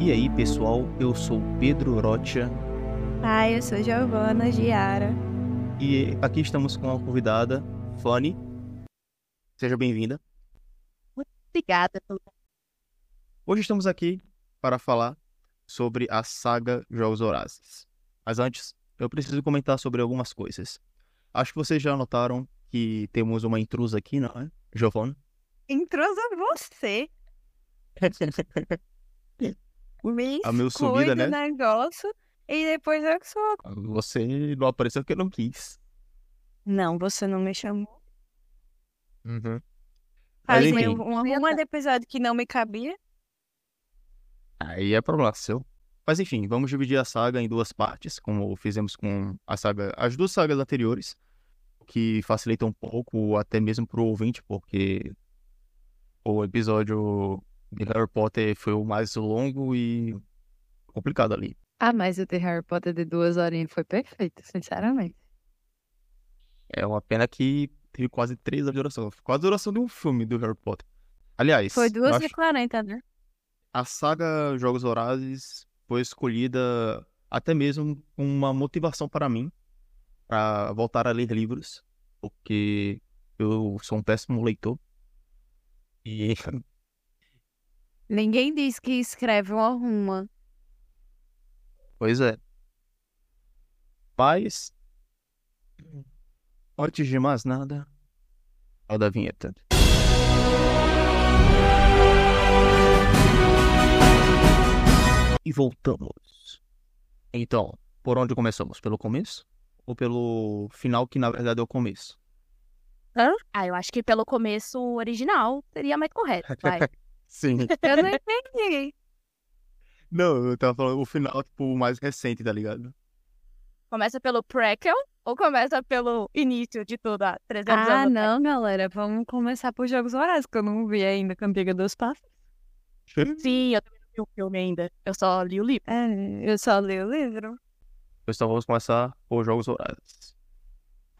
E aí, pessoal, eu sou Pedro Rocha Ai, eu sou Giovana Giara. e aqui estamos com a convidada, Fanny. Seja bem-vinda. Obrigada pelo Hoje estamos aqui para falar sobre a saga Jogos Horazes. Mas antes, eu preciso comentar sobre algumas coisas. Acho que vocês já notaram que temos uma intrusa aqui, não é? Giovana? Intrusa você. Me A meu subida, né? negócio e depois eu que sou. Você não apareceu porque eu não quis. Não, você não me chamou. Uhum. Faz Mas meio enfim, um arruma de episódio que não me cabia. aí é problema seu. Mas enfim, vamos dividir a saga em duas partes, como fizemos com a saga, as duas sagas anteriores, que facilita um pouco até mesmo pro ouvinte, porque o episódio de Harry Potter foi o mais longo e complicado ali. Ah, mas o de Harry Potter de duas horinhas foi perfeito, sinceramente. É uma pena que teve quase três horas de duração. Quase a duração de um filme do Harry Potter. Aliás, Foi duas acho- e quarenta, né? a saga Jogos Horazes foi escolhida até mesmo com uma motivação para mim para voltar a ler livros, porque eu sou um péssimo leitor. E Ninguém diz que escreve um arruma. pois é. Mas antes de mais nada, roda a vinheta. E voltamos. Então, por onde começamos? Pelo começo? Ou pelo final, que na verdade é o começo? Ah, eu acho que pelo começo original seria mais correto. Vai. Sim. Eu não entendi. Não, eu tava falando o final, tipo, o mais recente, tá ligado? Começa pelo prequel ou começa pelo início de tudo, há 300 Ah, anos atrás? não, galera. Vamos começar por Jogos Horazes, que eu não vi ainda Cantiga dos Passos. Sim, eu também não vi o filme ainda. Eu só li o livro. É, eu só li o livro. Então vamos começar por Jogos Horazes.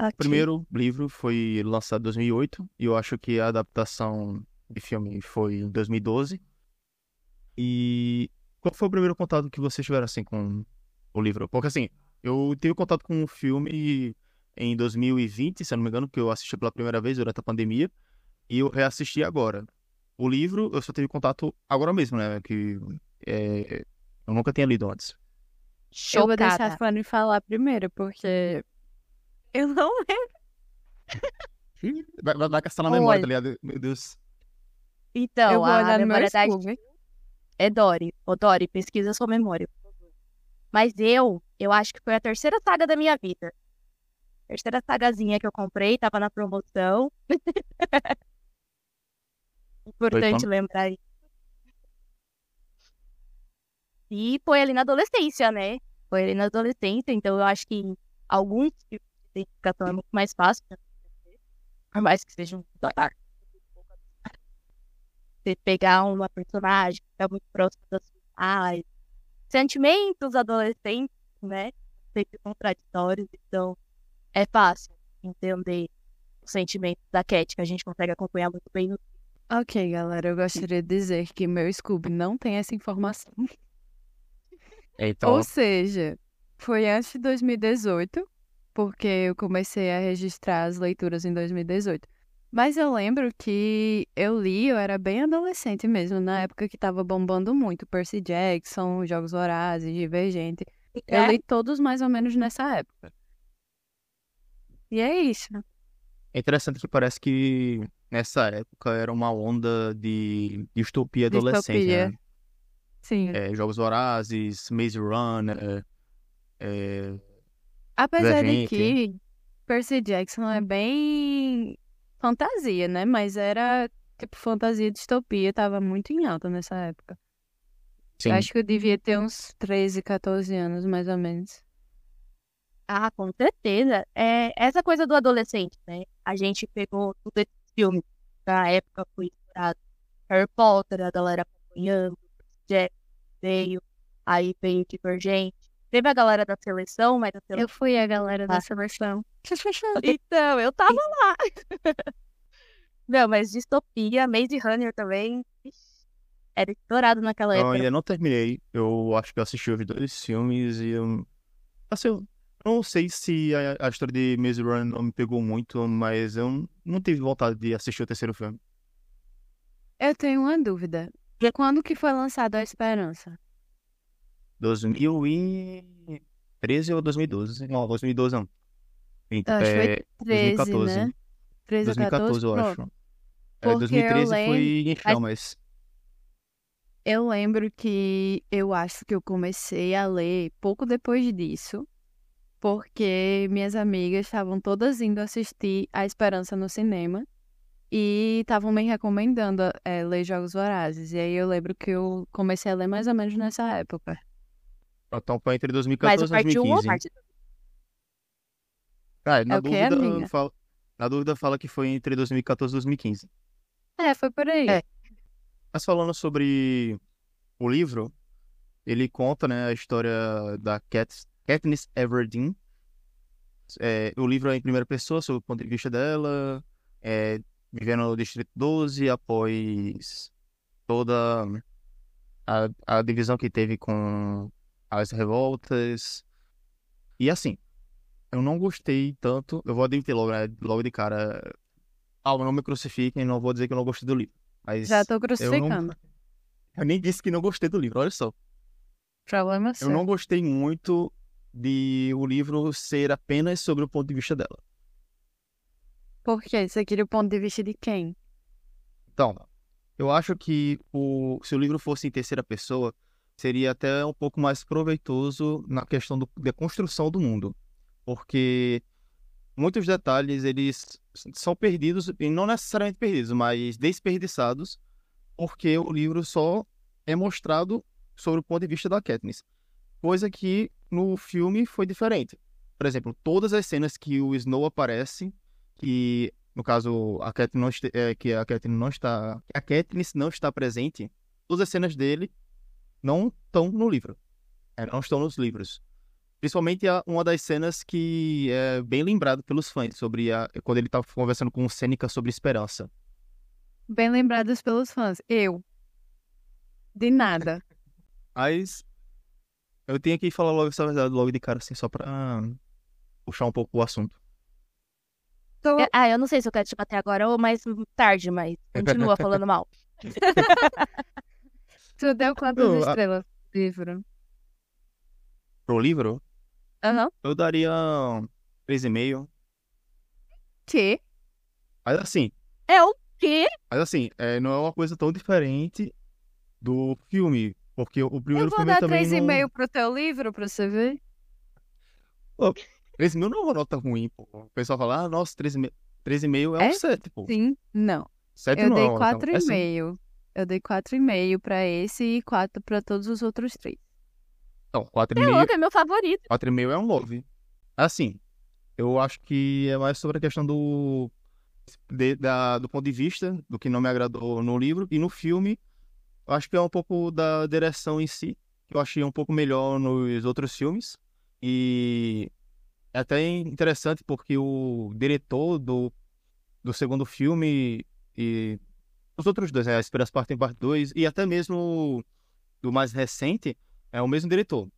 Ok. O primeiro livro foi lançado em 2008 e eu acho que a adaptação de filme foi em 2012. E qual foi o primeiro contato que vocês tiveram assim com o livro? Porque assim, eu tive contato com o filme em 2020, se eu não me engano, que eu assisti pela primeira vez durante a pandemia, e eu reassisti agora. O livro eu só tive contato agora mesmo, né? Que é, eu nunca tinha lido antes. Eu vou deixar a Chocada. Fanny falar primeiro, porque eu não lembro. Vai, vai, vai caçar na memória, tá ligado? Meu Deus. Então, eu vou a olhar no meu memória da Scooby. é Dory. Ô, Dory, pesquisa sua memória. Mas eu, eu acho que foi a terceira saga da minha vida. Terceira sagazinha que eu comprei, tava na promoção. Importante quando? lembrar isso. E foi ali na adolescência, né? Foi ali na adolescência, então eu acho que alguns tipos de identificação é muito mais fácil. acontecer, Por mais que seja um. Você pegar uma personagem que tá muito próxima das suas. Sentimentos adolescentes, né? Sempre contraditórios, então é fácil entender os sentimentos da Cat, que a gente consegue acompanhar muito bem no Ok, galera, eu gostaria de dizer que meu Scooby não tem essa informação. Então, Ou seja, foi antes de 2018, porque eu comecei a registrar as leituras em 2018. Mas eu lembro que eu li, eu era bem adolescente mesmo, na época que tava bombando muito Percy Jackson, Jogos Vorazes, Divergente. Eu É, li todos mais ou menos nessa época. E é isso. É interessante que parece que nessa época era uma onda de distopia adolescente, Distopia. né? Sim. É, Jogos Vorazes, Maze Runner, é, Apesar de Divergente. que Percy Jackson é bem fantasia, né? Mas era tipo fantasia distopia, tava muito em alta nessa época. sim, acho que eu devia ter uns 13, 14 anos, mais ou menos. Ah, com certeza. É essa coisa do adolescente, né? A gente pegou tudo esse filme na época foi estourado. Harry Potter, a galera acompanhando, Jack veio, aí veio Divergente. Teve a galera da seleção, mas a seleção. Eu fui a galera da Ah. seleção. Então, eu tava lá. Não, mas distopia, Maze Runner também. era estourado naquela Eu época. ainda não terminei. Eu acho que eu assisti os dois filmes e eu. Assim, eu não sei se a, a história de Maze Runner não me pegou muito, mas eu não tive vontade de assistir o terceiro filme. Eu tenho uma dúvida. Quando que foi lançado A Esperança? 2013 ou 2012? Não, 2012 não. Eu acho que foi é, 13, 2014. né? 13 ou 2014, eu Pronto. acho. É, Porque eu 2013 lembro- foi em chamas. Eu lembro que eu acho que eu comecei a ler pouco depois disso, porque minhas amigas estavam todas indo assistir A Esperança no cinema e estavam me recomendando eh, ler Jogos Vorazes. E aí eu lembro que eu comecei a ler mais ou menos nessa época. Então foi entre Mas 2014 o e parte 1 ou 2015. parte 2? Ah, na É o quê, dúvida, amiga? fala, na dúvida fala que foi entre 2014 e 2015. É, foi por aí. É. Mas falando sobre o livro, ele conta, né, a história da Kat, Katniss Everdeen. É, o livro é em primeira pessoa, sob o ponto de vista dela, é, vivendo no Distrito 12 após toda a, a divisão que teve com as revoltas. E assim, eu não gostei tanto, eu vou admitir logo, né, logo de cara, ah, não me crucifiquem, não vou dizer que eu não gostei do livro. Mas Já tô eu não, crucificando. eu nem disse que não gostei do livro, olha só. Problema Eu seu. não gostei muito de o livro ser apenas sobre o ponto de vista dela. Por quê? Você queria o ponto de vista de quem? Então, eu acho que o, se o livro fosse em terceira pessoa, seria até um pouco mais proveitoso na questão do- da construção do mundo. Porque muitos detalhes, eles são perdidos, e não necessariamente perdidos, mas desperdiçados, porque o livro só é mostrado sobre o ponto de vista da Katniss. Coisa que no filme foi diferente. Por exemplo, todas as cenas que o Snow aparece, que no caso a Katniss não, é, que a Katniss não está, a Katniss não está presente, todas as cenas dele não estão no livro. É, não estão nos livros. Principalmente a- uma das cenas que é bem lembrado pelos fãs, sobre a, quando ele estava conversando com o Sêneca sobre esperança. Bem lembrados pelos fãs. Eu. De nada. Mas eu tenho que falar logo essa verdade logo de cara, assim, só pra puxar um pouco o assunto. Tô... É, Ah, eu não sei se eu quero te bater agora ou mais tarde, mas continua falando mal. Tu deu quantas Eu, a- estrelas pro livro? Pro livro, Aham. eu daria 3,5. Que? Mas assim, É o quê? mas assim, é, não é uma coisa tão diferente do filme. Porque o primeiro Eu vou filme dar também não... 3,5 pro teu livro pra você ver. 3,5 não é uma nota ruim, pô. O pessoal fala, ah, nossa, 3,5 3,5 é, É? um 7, pô. Sim. Não. 7 Eu não dei é nota ruim. É sim. 4,5. Eu dei 4,5 pra esse e 4 pra todos os outros três. É 4,5 louco, é meu favorito. 4,5 é um 9. Assim, eu acho que é mais sobre a questão do, de- da- do ponto de vista, do que não me agradou no livro. E no filme, eu acho que é um pouco da direção em si, que eu achei um pouco melhor nos outros filmes. E é até interessante porque o diretor do, do segundo filme e os outros dois, né, a Esperança Parte 1 e Parte 2, e até mesmo do mais recente, é o mesmo diretor.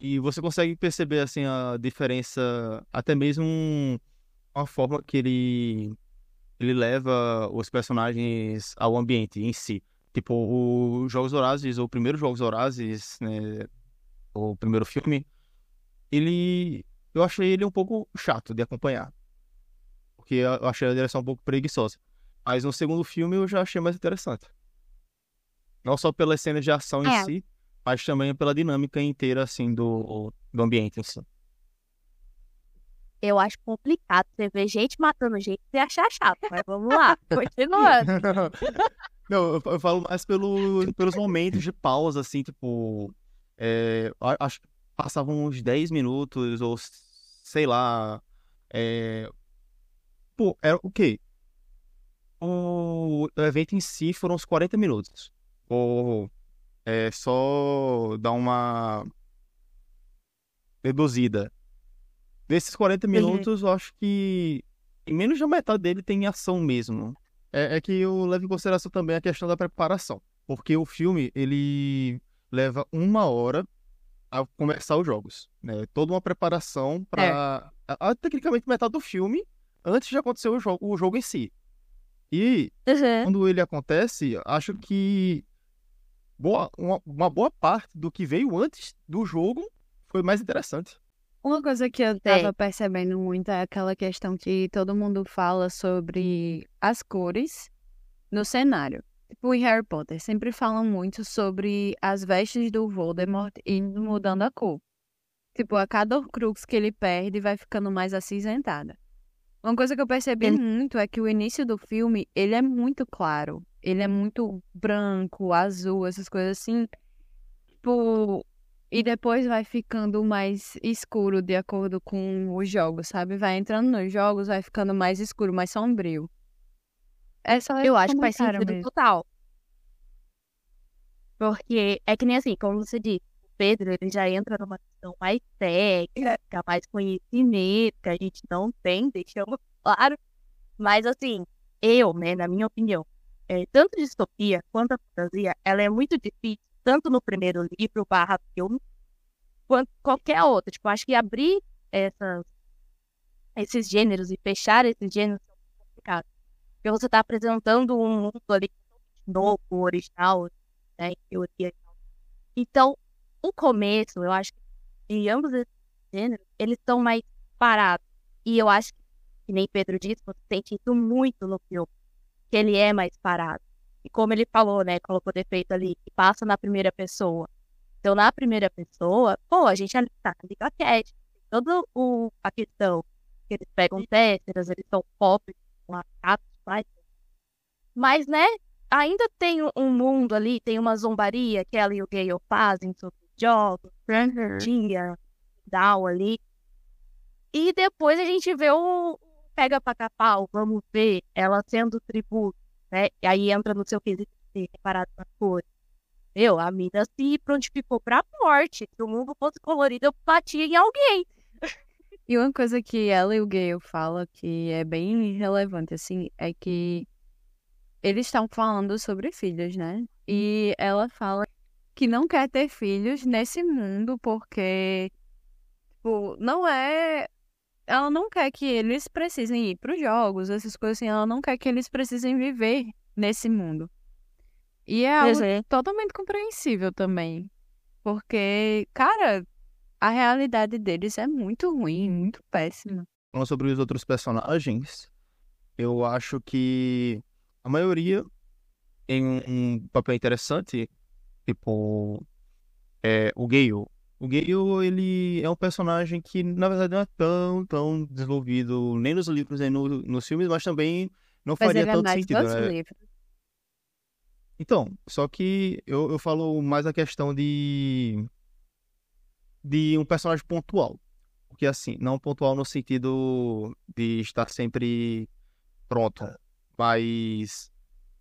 E você consegue perceber assim a diferença, até mesmo a forma que ele ele leva os personagens ao ambiente em si. Tipo, o Jogos Vorazes, o primeiro Jogos Vorazes, né, o primeiro filme, ele eu achei ele um pouco chato de acompanhar. Porque eu achei a direção um pouco preguiçosa. Mas no segundo filme eu já achei mais interessante. Não só pelas cenas de ação em É. si, mas também pela dinâmica inteira, assim, do, do ambiente em si. Eu acho complicado você ver gente matando gente e achar chato. Mas vamos lá, continuando. Não, eu, falo mais pelo, pelos momentos de pausa, assim, tipo. é, acho que passavam uns 10 minutos, ou sei lá. É, pô, era o quê? O evento em si foram uns 40 minutos. Ou é só dar uma reduzida. Desses 40 minutos, eu acho que em menos da metade dele tem ação mesmo. É, é que eu levo em consideração também a questão da preparação. porque o filme, ele leva uma hora a começar os jogos, né? Toda uma preparação para tecnicamente metade do filme antes de acontecer o jogo, o jogo em si. E Uhum. quando ele acontece, acho que boa, uma, uma boa parte do que veio antes do jogo foi mais interessante. Uma coisa que eu tava percebendo muito é aquela questão que todo mundo fala sobre as cores no cenário. Tipo, em Harry Potter, sempre falam muito sobre as vestes do Voldemort indo mudando a cor. Tipo, a cada Horcrux que ele perde vai ficando mais acinzentada. Uma coisa que eu percebi Ele- muito é que o início do filme, ele é muito claro. Ele é muito branco, azul, essas coisas assim. Tipo, e depois vai ficando mais escuro de acordo com os jogos, sabe? Vai entrando nos jogos, vai ficando mais escuro, mais sombrio. É só Eu acho que faz sentido mesmo. total. Porque é que nem assim, como você disse, Pedro ele já entra numa questão mais técnica, mais conhecimento, que a gente não tem, deixamos claro. Mas assim, eu, né, na minha opinião, é, tanto distopia quanto a fantasia, ela é muito difícil, tanto no primeiro livro barra filme, quanto qualquer outro. Tipo, acho que abrir essas, esses gêneros e fechar esses gêneros são complicados. Porque você está apresentando um mundo ali novo, original, né, em teoria. Então, o começo, eu acho que em ambos esses gêneros, eles estão mais parados. E eu acho que, que nem Pedro disse, você sente isso muito no filme, que ele é mais parado. E como ele falou, né, colocou defeito ali, que passa na primeira pessoa. Então, na primeira pessoa, pô, a gente tá ali com Cat, toda o, a questão que eles pegam téteras, eles são pop, com a capa, mas, mas, né, ainda tem um mundo ali, tem uma zombaria que ela e o Gale fazem sobre jogos, dia, down ali. E depois a gente vê o pega pra capau, vamos ver ela sendo tributo, né? E aí entra no seu quesito de reparado nas cores. Meu, a mina se prontificou pra morte. Se o mundo fosse colorido, eu batia em alguém. E uma coisa que ela e o Gale falam que é bem relevante, assim, é que eles estão falando sobre filhos, né? E ela fala que não quer ter filhos nesse mundo porque, tipo, não é. Ela não quer que eles precisem ir para os jogos, essas coisas assim. Ela não quer que eles precisem viver nesse mundo. E é algo Uhum. totalmente compreensível também. Porque, cara, a realidade deles é muito ruim, muito péssima. Falando sobre os outros personagens, eu acho que a maioria tem um, um papel interessante, tipo, é, o Gale. O Gale, ele é um personagem que, na verdade, não é tão, tão desenvolvido nem nos livros nem no- nos filmes, mas também não Mas faria é tanto mais sentido, né? livros. Então, só que eu, eu falo mais a questão de de um personagem pontual. Porque assim, não pontual no sentido de estar sempre pronto, mas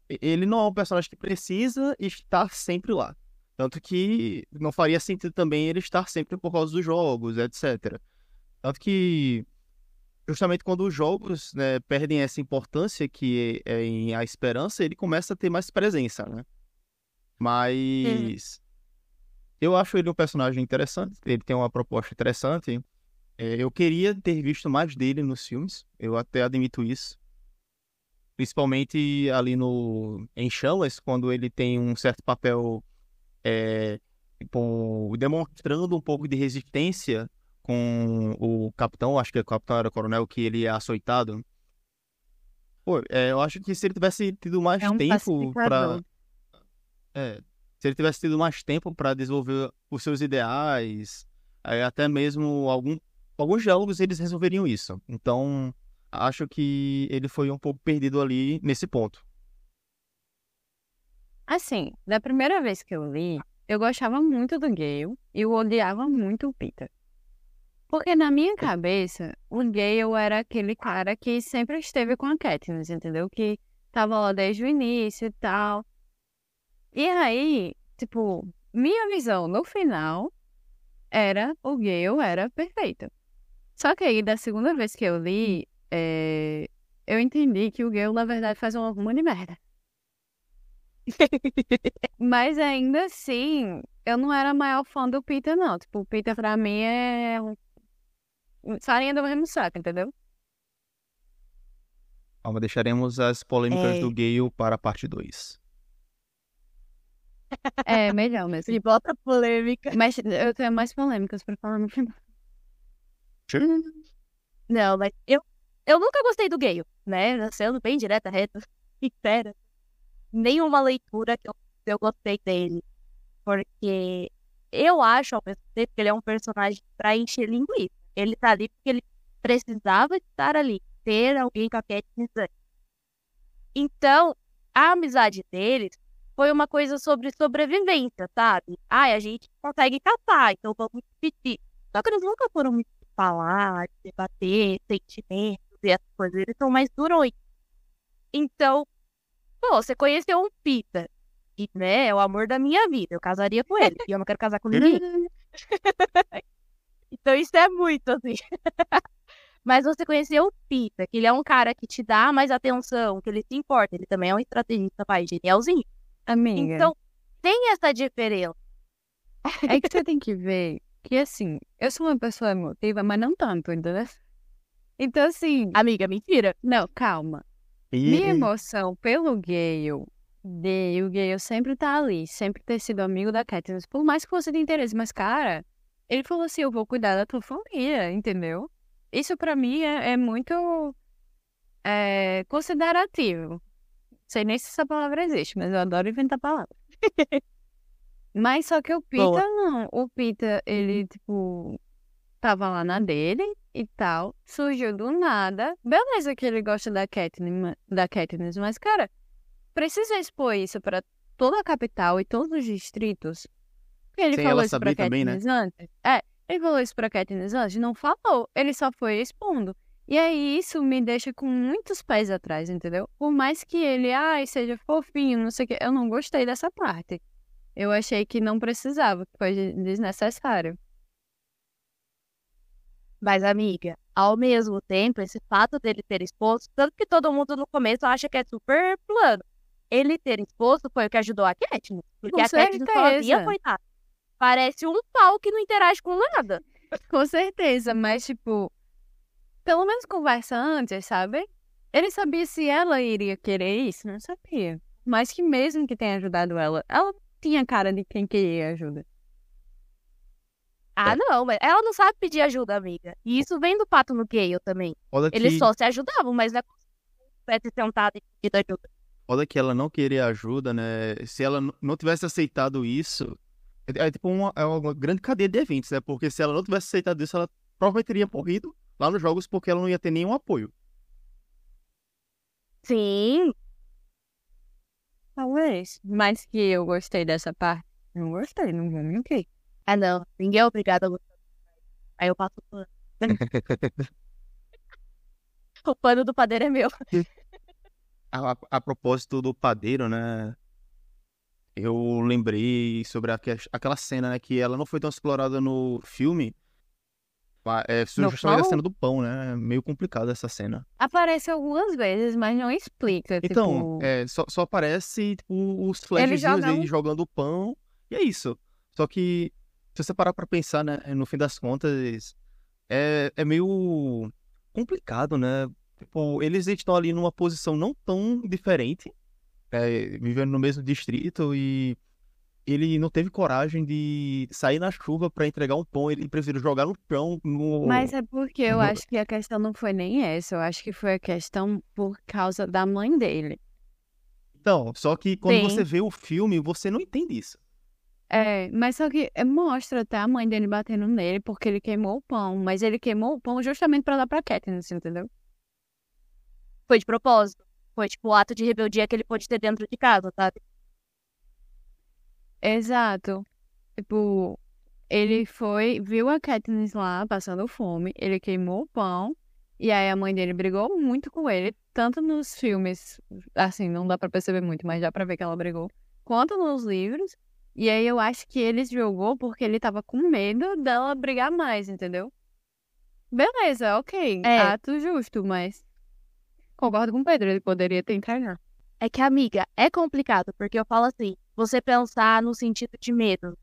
ele não é um personagem que precisa estar sempre lá. Tanto que não faria sentido também ele estar sempre por causa dos jogos, etc. Tanto que justamente quando os jogos né, perdem essa importância que é em a esperança, ele começa a ter mais presença, né? Mas eu acho ele um personagem interessante, ele tem uma proposta interessante. É, eu queria ter visto mais dele nos filmes, eu até admito isso. Principalmente ali no em Chamas, quando ele tem um certo papel é, tipo, demonstrando um pouco de resistência com o capitão, acho que o capitão era o coronel, que ele é açoitado. Pô, é, eu acho que se ele tivesse tido mais É um tempo para é, se ele tivesse tido mais tempo para desenvolver os seus ideais, até mesmo algum, alguns diálogos eles resolveriam isso. Então, acho que ele foi um pouco perdido ali nesse ponto. Assim, da primeira vez que eu li, eu gostava muito do Gale e eu odiava muito o Peter. Porque na minha cabeça, o Gale era aquele cara que sempre esteve com a Katniss, entendeu? Que tava lá desde o início e tal. E aí, tipo, minha visão no final era o Gale era perfeito. Só que aí, da segunda vez que eu li, é, eu entendi que o Gale, na verdade, faz uma monte de merda. Mas ainda assim, eu não era a maior fã do Peter, não. Tipo, o Peter pra mim é. um- Farinha do mesmo saco, entendeu? Calma, deixaremos as polêmicas É. do Gale para a parte 2. É, melhor mesmo. E bota polêmica. Mas eu tenho mais polêmicas pra falar no final. Não, mas eu, eu nunca gostei do Gale, né? Sendo bem direta, reta, sincera. Nenhuma leitura que eu, eu gostei dele. Porque eu acho, ao mesmo tempo, que ele é um personagem pra encher linguiça. Ele tá ali porque ele precisava estar ali. Ter alguém com a Katniss. Então, a amizade deles foi uma coisa sobre sobrevivência, sabe? Ai, a gente consegue caçar, então vamos dividir. Só que eles nunca foram muito falar, de debater sentimentos e essas coisas. Eles são mais durões. Então, pô, você conheceu um Pita. E, né, é o amor da minha vida. Eu casaria com ele. E eu não quero casar com ninguém. então, isso é muito, assim. Mas você conheceu o Pita, que ele é um cara que te dá mais atenção, que ele se importa. Ele também é um estrategista, pai, genialzinho. Amiga. Então, tem essa diferença. É que você tem que ver que, assim, eu sou uma pessoa emotiva, mas não tanto, entendeu? Então, assim, Amiga, mentira. não, calma. Minha emoção pelo Gale, de o Gale sempre tá ali, sempre ter sido amigo da Katniss, por mais que você tenha interesse, mas, cara, ele falou assim, eu vou cuidar da tua família, entendeu? Isso pra mim é, é muito é, considerativo. Sei nem se essa palavra existe, mas eu adoro inventar palavras. mas só que o Peter Boa. não. O Peter, ele, tipo, tava lá na dele e tal. Surgiu do nada. Beleza que ele gosta da Katniss, da Katniss mas, cara, precisa expor isso pra toda a capital e todos os distritos. Ele Sem falou ela isso pra também, né? Katniss antes. É, ele falou isso pra Katniss antes? Não falou. Ele só foi expondo. E aí isso me deixa com muitos pés atrás, entendeu? Por mais que ele, ai, seja fofinho, não sei o quê, eu não gostei dessa parte. Eu achei que não precisava, que foi desnecessário. Mas, amiga, ao mesmo tempo, esse fato dele ter exposto, tanto que todo mundo no começo acha que é super plano. Ele ter exposto foi o que ajudou a Katniss. Porque Com a Katniss sozinha, certeza. coitada. Parece um pau que não interage com nada. Com certeza, mas tipo, pelo menos conversa antes, sabe? Ele sabia se ela iria querer isso? Não sabia. Mas que mesmo que tenha ajudado ela, ela tinha cara de quem queria ajuda. Ah, não, mas ela não sabe pedir ajuda, amiga. E isso vem do pato no Gale também. Que, Eles só se ajudavam, mas não é tivesse sentado e pedido ajuda. foda que ela não querer ajuda, né? Se ela não tivesse aceitado isso, é, é tipo uma, é uma grande cadeia de eventos, né? Porque se ela não tivesse aceitado isso, ela provavelmente teria morrido lá nos jogos porque ela não ia ter nenhum apoio. Sim, Talvez. Mas que eu gostei dessa parte. Não gostei, não vou mentir. Ah, não. Ninguém é obrigado a gostar. Aí eu passo o pano. o pano do padeiro é meu. A, a- a propósito do padeiro, né? Eu lembrei sobre a que- aquela cena, né? Que ela não foi tão explorada no filme. É, No justamente a pão? cena do pão, né? Meio complicada essa cena. Aparece algumas vezes, mas não explica. Então, tipo... é, só, só aparece tipo, os flashzinhos joga um- jogando o pão. E é isso. Só que, se você parar pra pensar, né? No fim das contas, é, é meio complicado, né? Tipo, eles estão ali numa posição não tão diferente, é, vivendo no mesmo distrito e ele não teve coragem de sair na chuva pra entregar um pão, ele preferiu jogar no chão. No... Mas é porque eu no- acho que a questão não foi nem essa. Eu acho que foi a questão por causa da mãe dele. Então, só que quando Sim. você vê o filme, você não entende isso. É, mas só que é, mostra até a mãe dele batendo nele porque ele queimou o pão. Mas ele queimou o pão justamente pra dar pra Katniss, entendeu? Foi de propósito. Foi tipo o ato de rebeldia que ele pôde ter dentro de casa, sabe? Exato. Tipo, ele foi, viu a Katniss lá passando fome, ele queimou o pão, e aí a mãe dele brigou muito com ele, tanto nos filmes, assim, não dá pra perceber muito, mas dá pra ver que ela brigou, quanto nos livros. E aí eu acho que ele jogou porque ele tava com medo dela brigar mais, entendeu? Beleza, ok. É. Ato justo, mas concordo com o Pedro, ele poderia ter entregado. É que, amiga, é complicado, porque eu falo assim, você pensar no sentido de medo.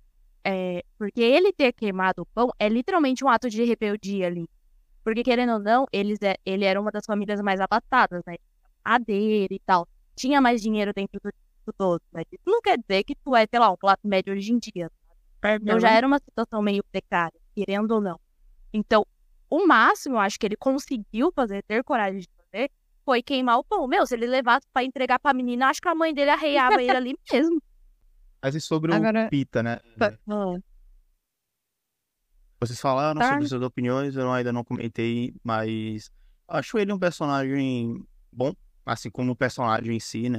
É, porque ele ter queimado o pão é literalmente um ato de rebeldia ali. Porque, querendo ou não, eles é, ele era uma das famílias mais abastadas, né? A dele e tal. Tinha mais dinheiro dentro do, do todo, mas isso não quer dizer que tu é, sei lá, um classe médio hoje em dia. Então já era uma situação meio precária, querendo ou não. Então, o máximo, eu acho que ele conseguiu fazer, ter coragem de fazer, foi queimar o pão. Meu, se ele levasse pra entregar pra menina, acho que a mãe dele arreiava ele ali mesmo. Mas e sobre Agora- o Pita, né? Ah, Vocês falaram Tá. sobre suas opiniões, eu ainda não comentei, mas acho ele um personagem bom, assim como o personagem em si, né?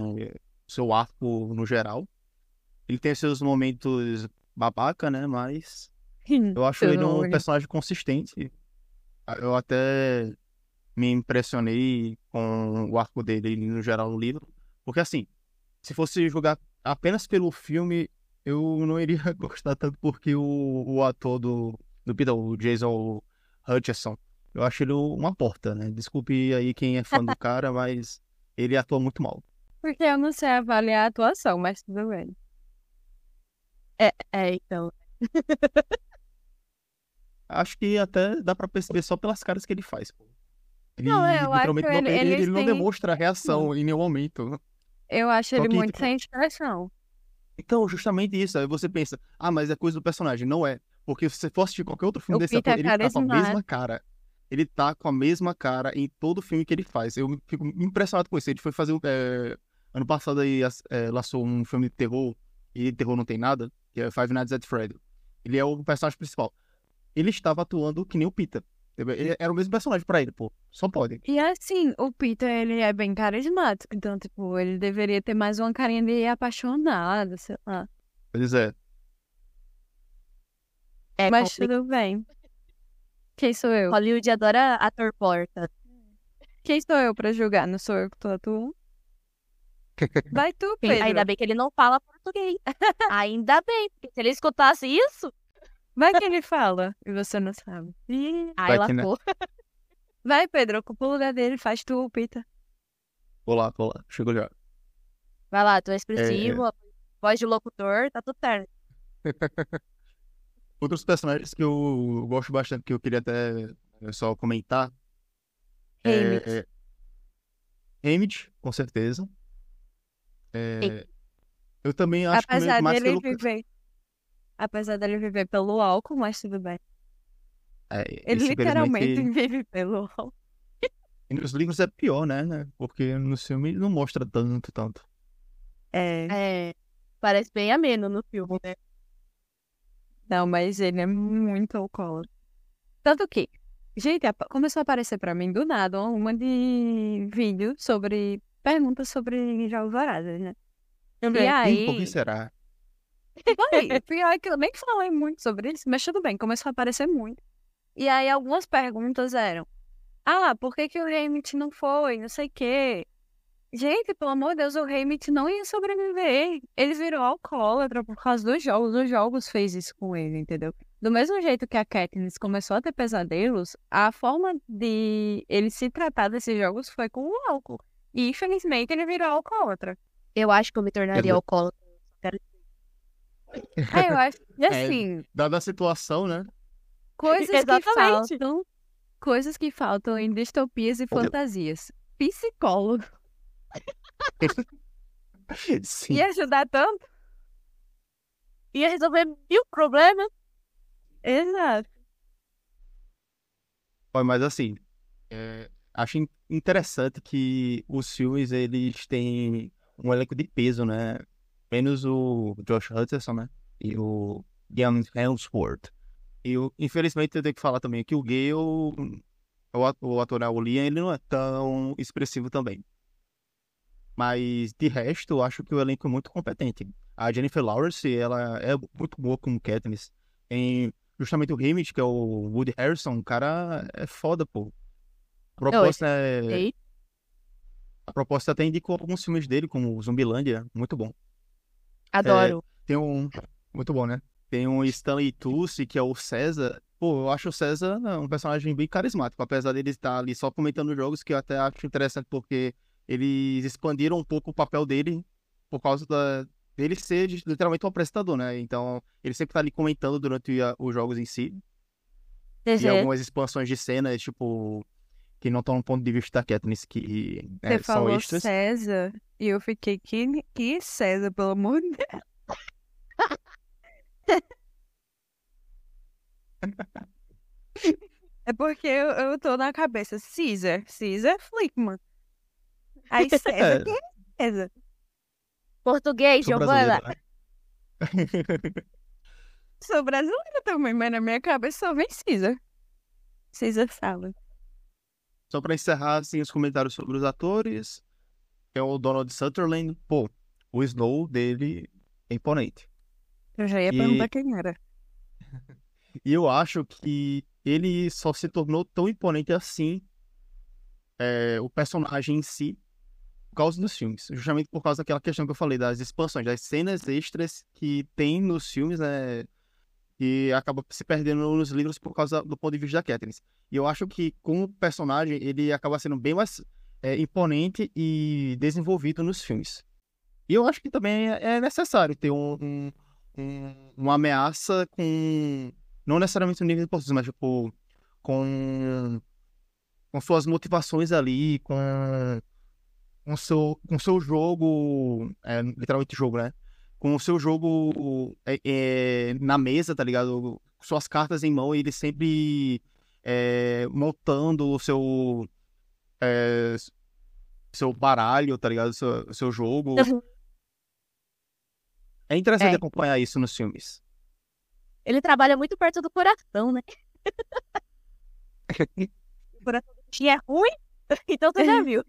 Seu arco no geral. Ele tem seus momentos babaca, né? Mas eu acho ele um personagem consistente. Eu até me impressionei com o arco dele no geral no livro. Porque assim, se fosse jogar apenas pelo filme, eu não iria gostar tanto porque o, o ator do, do Peter, o Jason Hutcherson, eu acho ele uma porta, né? Desculpe aí quem é fã do cara, mas ele atua muito mal. Porque eu não sei avaliar a atuação, mas tudo bem. é, então. Acho que até dá pra perceber só pelas caras que ele faz, pô. Ele Não, eu acho não, ele- ele, ele não têm- demonstra reação em nenhum momento. Eu acho Só ele que, muito tipo, sem expressão. Então, justamente isso. Aí você pensa, ah, mas é coisa do personagem. Não é. Porque se você for assistir qualquer outro filme O desse Peter ator, ele tá com a mesma cara. Ele tá com a mesma cara em todo filme que ele faz. Eu fico impressionado com isso. Ele foi fazer. é, Ano passado aí é, lançou um filme de terror, e de terror não tem nada, que é Five Nights at Freddy. Ele é o personagem principal. Ele estava atuando que nem o Peter. Ele era o mesmo personagem pra ele, pô. Só pode. E assim, o Peter, ele é bem carismático. Então, tipo, ele deveria ter mais uma carinha de apaixonado, sei lá. Pois é. É Mas complicado. tudo bem. Quem sou eu? Hollywood adora ator porta. Quem sou eu pra julgar? Não sou eu que tô atuando? Vai tu, Pedro. Ainda bem que ele não fala português. Ainda bem, porque se ele escutasse isso, Vai que ele fala e você não sabe. aí Vai que, né? lascou. Vai, Pedro, ocupa o lugar dele, faz tu, Peter. Vou lá, vou lá. Chegou já. Vai lá, tu é expressivo, voz de locutor, tá tudo certo. Outros personagens que eu gosto bastante, que eu queria até eh, só comentar. É, é... Haymitch, com certeza. É, Eu também acho que Apesar meio mais dele pelo... viver. Apesar dele viver pelo álcool, mas tudo bem. É, Ele literalmente vive pelo álcool. E nos livros é pior, né? Porque no filme não mostra tanto, tanto. É. É, parece bem ameno no filme, né? Não, mas ele é muito alcoólatra. Tanto que, gente, começou a aparecer pra mim do nada uma de vídeo sobre perguntas sobre jogos vorazes, né? E Ih, por que aí, será? Vai, pior é que eu nem falei muito sobre isso, mas tudo bem, começou a aparecer muito. E aí algumas perguntas eram: Ah, por que, que o Hamilton não foi? Não sei o quê. Gente, pelo amor de Deus, o Hamilton não ia sobreviver. Ele virou alcoólatra por causa dos jogos. Os jogos fez isso com ele, entendeu? Do mesmo jeito que a Katniss começou a ter pesadelos, a forma de ele se tratar desses jogos foi com o álcool. E infelizmente ele virou alcoólatra. Eu acho que eu me tornaria Eu- alcoólatra. Aí eu acho, e É, assim, Dada a situação, né? Coisas que Exatamente. faltam. Coisas que faltam em distopias e fantasias. Psicólogo. Sim. Ia ajudar tanto? Ia resolver mil problemas. Exato. Mas assim, é, acho interessante que os filmes eles têm um elenco de peso, né? Menos o Josh Hutcherson, né? E o Ian Hemsworth. E infelizmente eu tenho que falar também que o Gale, o ator, né, o Liam, ele não é tão expressivo também. Mas de resto, eu acho que o elenco é muito competente. A Jennifer Lawrence, ela é muito boa como Katniss. Em justamente o Haymitch, que é o Woody Harrison, o cara é foda, pô. A proposta é... Ei, A proposta até indicou alguns filmes dele, como Zumbilândia, muito bom. adoro. Tem um... Muito bom, né? Tem um Stanley Tucci, que é o César. Pô, eu acho o César né, um personagem bem carismático, apesar dele estar ali só comentando jogos, que eu até acho interessante, porque eles expandiram um pouco o papel dele por causa da, dele ser literalmente um apresentador, né? Então, ele sempre tá ali comentando durante os jogos em si. Uhum. E algumas expansões de cenas, tipo, que não estão no ponto de vista Katniss, que é, Você são falou extras. César e eu fiquei, que, que César, pelo amor de Deus. É porque eu, eu tô na cabeça, Caesar, Caesar Flickman. Aí César, quem é César? Português, Sou Giovana. brasileiro, né? Sou brasileira também, mas na minha cabeça só vem Caesar. Caesar fala. Só pra encerrar, assim, os comentários sobre os atores. É o Donald Sutherland. Pô, o Snow dele é imponente. Eu já ia E- perguntar quem era. E eu acho que ele só se tornou tão imponente assim, é, o personagem em si, por causa dos filmes. Justamente por causa daquela questão que eu falei, das expansões, das cenas extras que tem nos filmes, né? E acaba se perdendo nos livros por causa do ponto de vista da Katniss. E eu acho que, como personagem, ele acaba sendo bem mais é, imponente e desenvolvido nos filmes. E eu acho que também é é necessário ter um, um- um- uma ameaça com não necessariamente no nível de importância, mas tipo, com, com suas motivações ali, com, com seu, com seu jogo, é, literalmente jogo, né? Com o seu jogo é, é, na mesa, tá ligado? Suas cartas em mão, e ele sempre é, montando o seu, é, seu baralho, tá ligado? Seu, seu jogo. É interessante É. acompanhar isso nos filmes. Ele trabalha muito perto do coração, né? o coração do é ruim, então você já viu.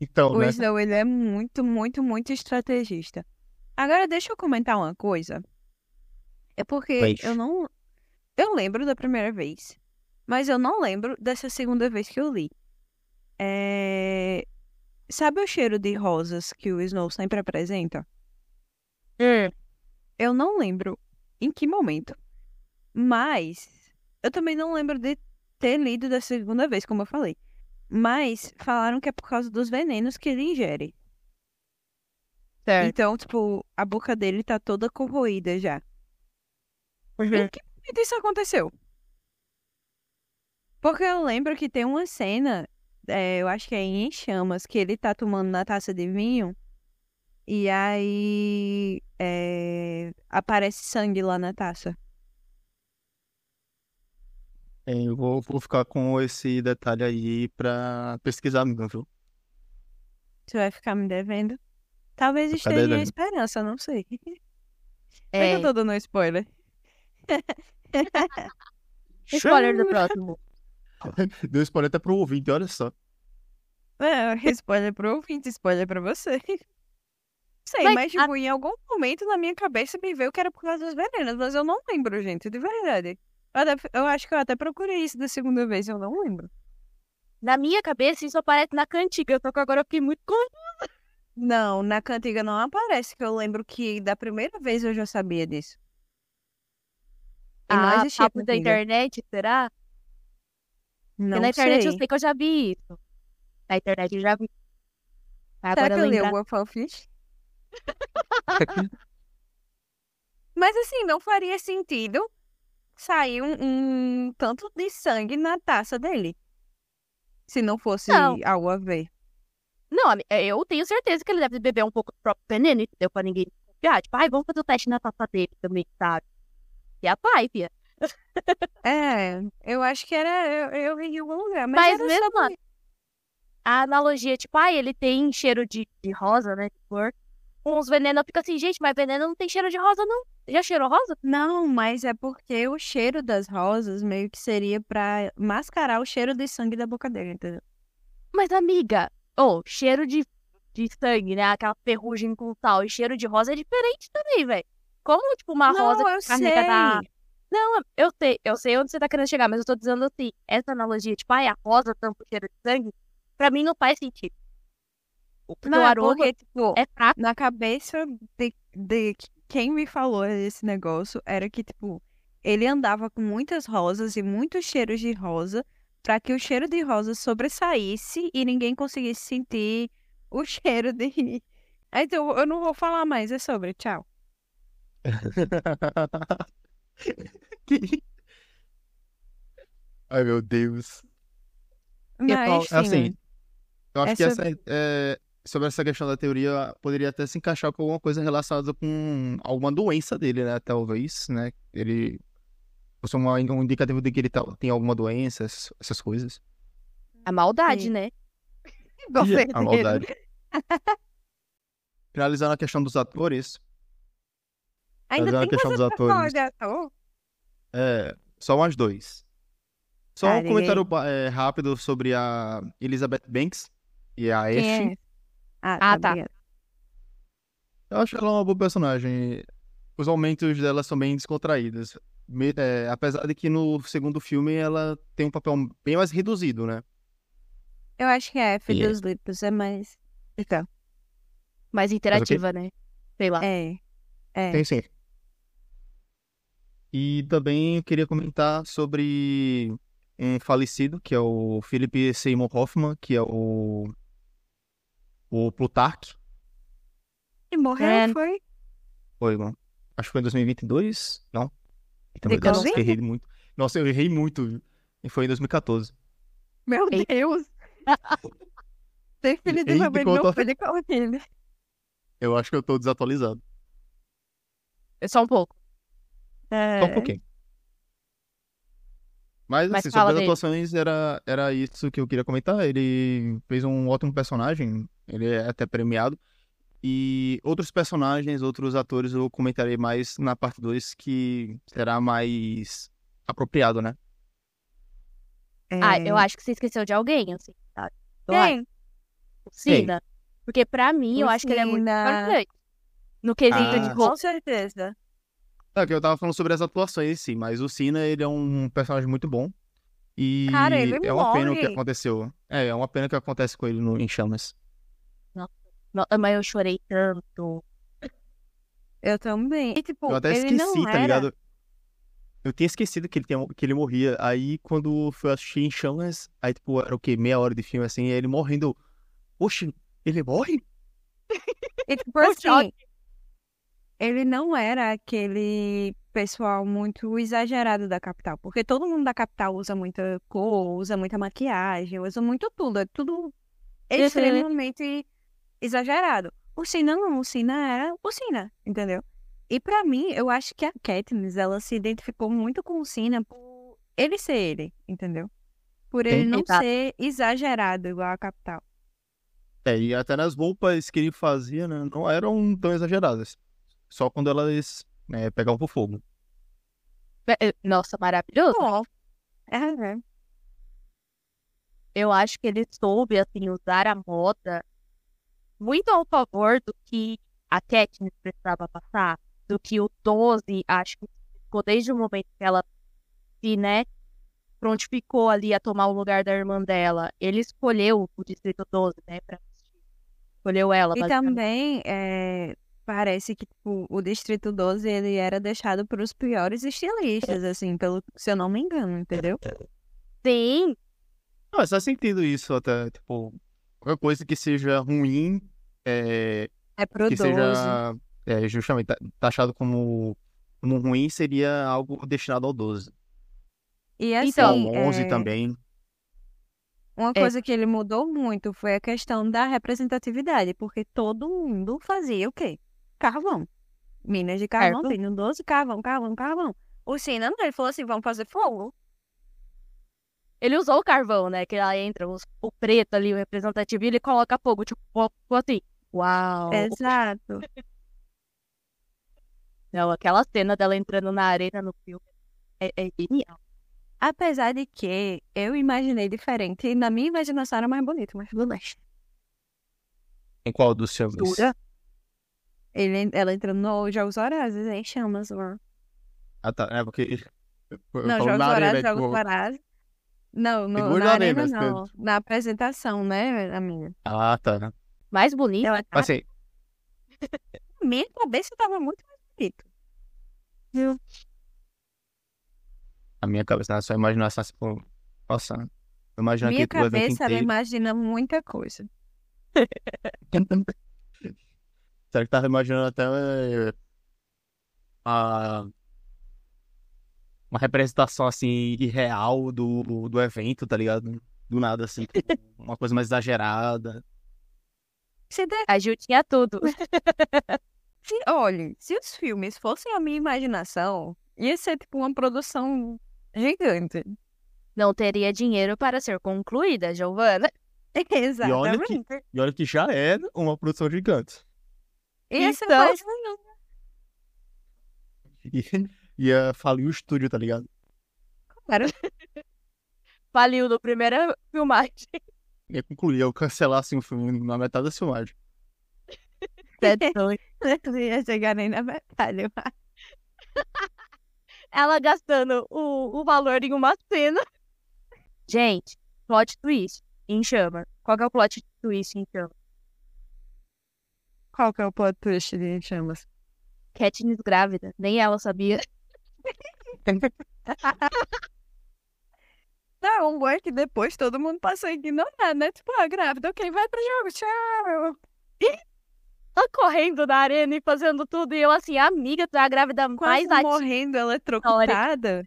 Então, O né? Snow, ele é muito, muito, muito estrategista. Agora, deixa eu comentar uma coisa. É porque Pois. eu não... Eu lembro da primeira vez, mas eu não lembro dessa segunda vez que eu li. É... Sabe o cheiro de rosas que o Snow sempre apresenta? Hum, Eu não lembro em que momento. Mas eu também não lembro de ter lido da segunda vez, como eu falei. Mas falaram que é por causa dos venenos que ele ingere. Certo. Então, tipo, a boca dele tá toda corroída já. Uhum. Em que momento isso aconteceu? Porque eu lembro que tem uma cena, é, eu acho que é em Chamas, que ele tá tomando na taça de vinho. E aí é, aparece sangue lá na taça. É, Eu vou, vou ficar com esse detalhe aí pra pesquisar mesmo, viu? Você vai ficar me devendo? Talvez ficar esteja em devendo. esperança, não sei. É, eu tô dando um spoiler? spoiler do próximo. Deu spoiler até pro ouvinte, olha só. É, spoiler pro ouvinte, spoiler pra você. Sei, Mas mas, a- tipo, em algum momento na minha cabeça me veio que era por causa dos venenos, mas eu não lembro, gente, de verdade. Eu, até- eu acho que eu até procurei isso da segunda vez, eu não lembro. Na minha cabeça, isso aparece na cantiga. Só que agora eu fiquei muito confusa. Não, na cantiga não aparece, que eu lembro que da primeira vez eu já sabia disso. E não Ah, existia papo da cantiga. internet, será? Não Porque na internet sei. eu sei que eu já vi isso. Na internet eu já vi. Será Agora que eu li lembrar... alguma fanfic? Mas assim, não faria sentido sair um, um tanto de sangue na taça dele. Se não fosse Não. algo a ver. Não, é, eu tenho certeza que ele deve beber um pouco do próprio veneno, entendeu? Pra ninguém confiar. Tipo, ai, vamos fazer o teste na taça dele também, sabe? E a pai, fia. É, eu acho que era. Eu, eu em algum lugar. Mas, Mas mesmo sobre- A analogia, tipo, ai, ele tem cheiro de, de rosa, né? De cor. Com os venenos, eu fico assim, gente, mas veneno não tem cheiro de rosa, não. Já cheirou rosa? Não, mas é porque o cheiro das rosas meio que seria pra mascarar o cheiro de sangue da boca dele, entendeu? Mas, amiga, ô, cheiro de, de sangue, né? Aquela ferrugem com sal. E cheiro de rosa é diferente também, velho. Como, tipo, uma Não, rosa que carrega da... Não, eu sei, eu sei onde você tá querendo chegar, mas eu tô dizendo assim, essa analogia, tipo, ai, a rosa tampa o cheiro de sangue, pra mim não faz sentido. Porque Não, o é aroma porque, tipo, é fraco. na cabeça de, de quem me falou esse negócio era que, tipo, ele andava com muitas rosas e muitos cheiros de rosa pra que o cheiro de rosa sobressaísse e ninguém conseguisse sentir o cheiro de. Então, eu não vou falar mais, é sobre. Tchau. Ai, meu Deus. Mas, Assim, eu acho É que essa, sobre- é, sobre essa questão da teoria poderia até se encaixar com alguma coisa relacionada com alguma doença dele, né? Talvez, né? Ele fosse uma- um indicativo de que ele tá- tem alguma doença, essas, essas coisas. A maldade, Sim. né? com A certeza. maldade. Finalizando a questão dos atores, Ainda Fazendo a tem questão dos atores. de ator? é, só mais dois. Só Tá, um comentário é, rápido sobre a Elizabeth Banks e a Ashe. Quem é? Ah, Ah, tá. tá. Eu acho ela uma boa personagem. Os momentos dela são bem descontraídos. É, apesar de que no segundo filme ela tem um papel bem mais reduzido, né? Eu acho que a F E é- dos livros é mais. Então, Mais interativa, né? Sei lá. é. É. Tem sim. E também eu queria comentar sobre um falecido, que é o Philip Seymour Hoffman, que é o, o Plutarch. E morreu, É. foi? Foi, mano. Acho que foi em 2022? Não. De Deus, nossa, eu errei muito. Nossa, eu errei muito. E foi em 2014. Meu Ei. Deus! Definitivamente não foi de Covid. Eu acho que eu tô desatualizado. Só um pouco. É. Só um pouquinho. Mas, Mas assim, sobre as atuações, era, era isso que eu queria comentar. Ele fez um ótimo personagem, ele é até premiado. E outros personagens, outros atores, eu comentarei mais na parte 2, que será mais apropriado, né? É. Ah, eu acho que você esqueceu de alguém, assim, sabe? Eu acho. Quem? O Cina. Porque pra mim, eu acho que ele é muito Cina. importante. No quesito Ah. de Com roupa. certeza. É, que eu tava falando sobre as atuações em si, mas o Cena, ele é um personagem muito bom. E Cara, ele é uma pena o que morre. aconteceu. É, é uma pena o que acontece com ele no, em Chamas. Mas eu chorei tanto. Eu também. E, tipo, Eu até esqueci, tá era... ligado? Eu tinha esquecido que ele, tinha, que ele morria. Aí, quando fui assistir em Chamas, aí, tipo, era o quê? Meia hora de filme, assim, e ele morrendo. Oxe, ele morre? E, tipo Foi assim, ele não era aquele pessoal muito exagerado da capital. Porque todo mundo da capital usa muita cor, usa muita maquiagem, usa muito tudo. É tudo extremamente exagerado. O Cina não, o Cina era o Cina, entendeu? E pra mim, eu acho que a Katniss, ela se identificou muito com o Cina por ele ser ele, entendeu? Por ele Sim. não Exato. ser exagerado igual a capital. É, e até nas roupas que ele fazia, né? Não eram tão exageradas. Só quando elas né, pegavam pro fogo. É, Nossa, maravilhoso. É, é. Eu acho que ele soube, assim, usar a moda muito ao favor do que a Katniss precisava passar, do que o 12, acho que ficou desde o momento que ela se, né, prontificou ali a tomar o lugar da irmã dela. Ele escolheu o Distrito 12, né, pra assistir. Escolheu ela, E também é, parece que tipo, o Distrito 12 ele era deixado para os piores estilistas, assim, pelo se eu não me engano, entendeu? Sim, Não, faz sentido isso até, tipo, qualquer coisa que seja ruim, é, É pro que 12. seja é, justamente ta- taxado como, como ruim, seria algo destinado ao 12. E assim, Então, ao 11 é, também. uma É. coisa que ele mudou muito foi a questão da representatividade, porque todo mundo fazia o quê? Carvão. Minas de carvão, tem no 12, carvão, carvão, carvão. O Sina, não, ele falou assim, vamos fazer fogo. Ele usou o carvão, né, que lá entra os- o preto ali, o representativo, e ele coloca fogo, tipo, assim. Uau! Exato. Não, aquela cena dela entrando na arena no filme é, é genial. Apesar de que eu imaginei diferente, e na minha imaginação era mais bonito, mas tudo bem. Em qual dos filmes? Ele, ela entrando no Jogos Horazes, em chamas, mano. Ah, tá. É porque. eu- eu Não, Jogos Horazes, Jogos Horazes. Não, no, na na arena arena, não. Na apresentação, né, amiga? Ah, tá. Mais bonito. Ela tá... Assim, Minha cabeça tava muito mais bonita. Viu? a minha cabeça, na sua imaginação, tipo, nossa, eu imagino Minha aquele evento cabeça, ela imagina muita coisa. Será que tava imaginando até eh, a, uma representação assim irreal do, do evento, tá ligado? Do nada, assim, uma coisa mais exagerada. A Gil tinha tudo. se- olha, se os filmes fossem a minha imaginação, ia ser tipo uma produção gigante. Não teria dinheiro para ser concluída, Giovana. Exatamente. E olha que já é uma produção gigante. Ia ser Então- mais nenhum. E, ia falir o estúdio, tá ligado? Claro. Faliu no primeira filmagem. Ia concluir, eu cancelasse um filme na metade da filmagem. É doido. Não ia chegar nem na metade. Ela gastando o, o valor em uma cena. Gente, plot twist em chama. Qual que é o plot twist em chama? Qual que é o plot twist de chamas? Katniss grávida. Nem ela sabia. Não, é que depois todo mundo passou a ignorar, né? Tipo, ah, grávida, ok, vai pro jogo, tchau. Ela correndo na arena e fazendo tudo. E eu assim, amiga, tu é a grávida Quase mais ativa. morrendo, eletrocutada.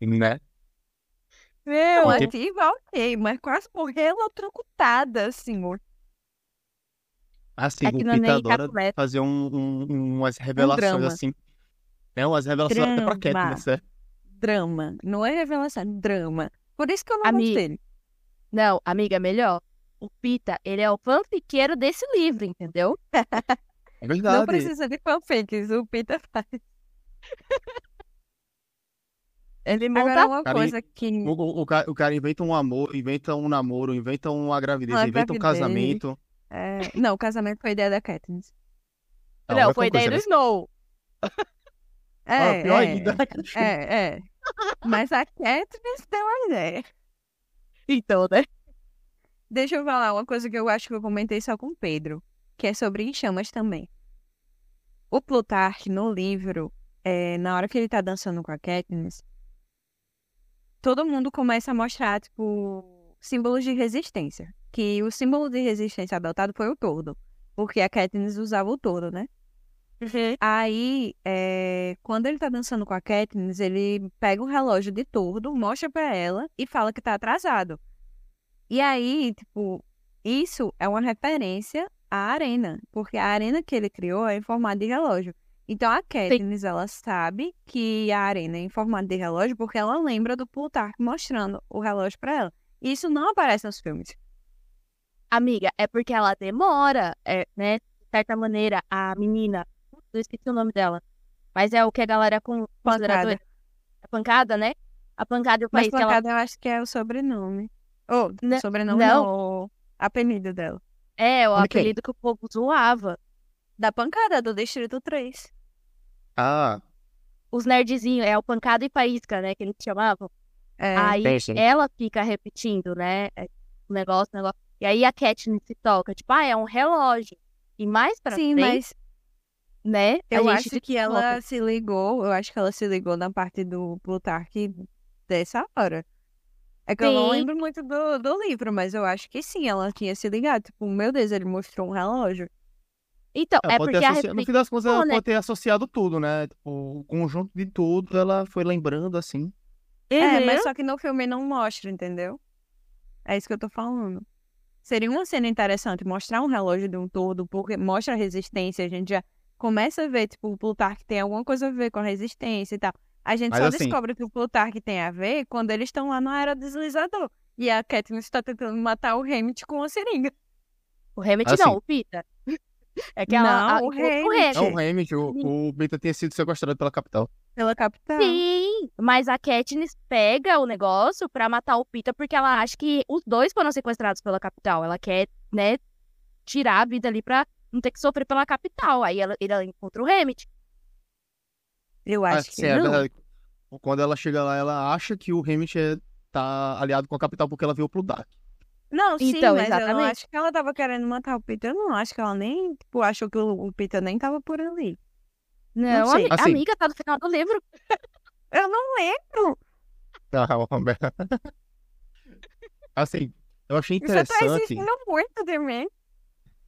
Né? Meu, Ok. Ativa, ok, mas quase morreu eletrocutada, assim. ó. Assim, É o não é Peter nem adora Capuleta. fazer um, um- umas revelações drama. assim. É, umas revelações até pra Drama. Katniss, é. Drama. Não é revelação, é drama. Por isso que eu não Amiga. gosto dele. Não, amiga, melhor. O Pita, ele é o fanfiqueiro desse livro, entendeu? É verdade. Não precisa de fanfics, o Peter faz. Ele monta Agora, uma Cara, coisa que... O, o, o ca- o cara inventa um amor, inventa um namoro, inventa uma gravidez, Uma inventa um gravidez. casamento. é, Não, o casamento foi ideia da Katniss. Não, olha foi ideia do coisa, Snow. É, Ah, pior é, ainda. é, é. Mas a Katniss deu a ideia. Então, né? Deixa eu falar uma coisa que eu acho que eu comentei só com o Pedro, que é sobre Em Chamas também. O Plutarch, no livro, é, na hora que ele tá dançando com a Katniss, todo mundo começa a mostrar, tipo, símbolos de resistência. Que o símbolo de resistência adotado foi o tordo, porque a Katniss usava o tordo, né? Aí, é, quando ele tá dançando com a Katniss, ele pega um relógio de tordo, mostra pra ela e fala que tá atrasado. E aí, tipo, isso é uma referência à arena, porque a arena que ele criou é em formato de relógio. Então a Katniss, ela sabe que a arena é em formato de relógio porque ela lembra do Plutarch mostrando o relógio pra ela. E isso não aparece nos filmes. Amiga, é porque ela demora, é, né? De certa maneira, a menina. Eu esqueci o nome dela. Mas é o que a galera com Pancada. A pancada, né? A pancada e o Mas país que ela. Pancada eu acho que é o sobrenome. Ou, Né- sobrenome não. não, o apelido dela. É, o De quem? apelido que o povo zoava. Da Pancada, do Distrito 3. Ah, Os nerdzinhos, é o pancada e faísca, né? Que eles chamavam. É, Aí ela fica repetindo, né? é, O negócio, o negócio. E aí a Katniss se toca, tipo, ah, é um relógio. E mais pra Sim, frente, mas né? Eu acho que ela se ligou, eu acho que ela se ligou na parte do Plutarch dessa hora. É que eu não Sim. lembro muito do, do livro, mas eu acho que sim, ela tinha se ligado. Tipo, meu Deus, ele mostrou um relógio. Então, ela é pode porque a associa... No fim das contas, ela né? pode ter associado tudo, né? Tipo, o conjunto de tudo, ela foi lembrando assim. É, Uhum. mas só que no filme não mostra, entendeu? É isso que eu tô falando. Seria uma cena interessante mostrar um relógio de um todo, porque mostra a resistência, a gente já começa a ver, tipo, o Plutarch tem alguma coisa a ver com a resistência e tal. A gente Mas só assim- descobre que o Plutarch tem a ver quando eles estão lá na era deslizador. E a Katniss está tentando matar o Hammett com uma seringa. O Hammett Assim. não, o Pita. É que ela. Não, a- o o Hammett. Não, o Hammett, o, o Beta tinha sido sequestrado pela capital. Pela capital. Sim, mas a Katniss pega o negócio pra matar o Pita porque ela acha que os dois foram sequestrados pela capital. Ela quer, né, tirar a vida ali pra não ter que sofrer pela capital. Aí ela, ela encontra o Hammett. Eu acho que sim, é não. Quando ela chega lá, ela acha que o Hammett é, tá aliado com a capital porque ela viu o Plutarch. Não, sim, Então, mas eu não exatamente. acho que ela tava querendo matar o Peter. Eu não acho que ela nem, tipo, achou que o, o Peter nem tava por ali. Não, sei. ami- Assim. amiga, tá no final do livro. Eu não lembro. Ah, assim, Eu achei Você tá interessante. exigindo muito de mim.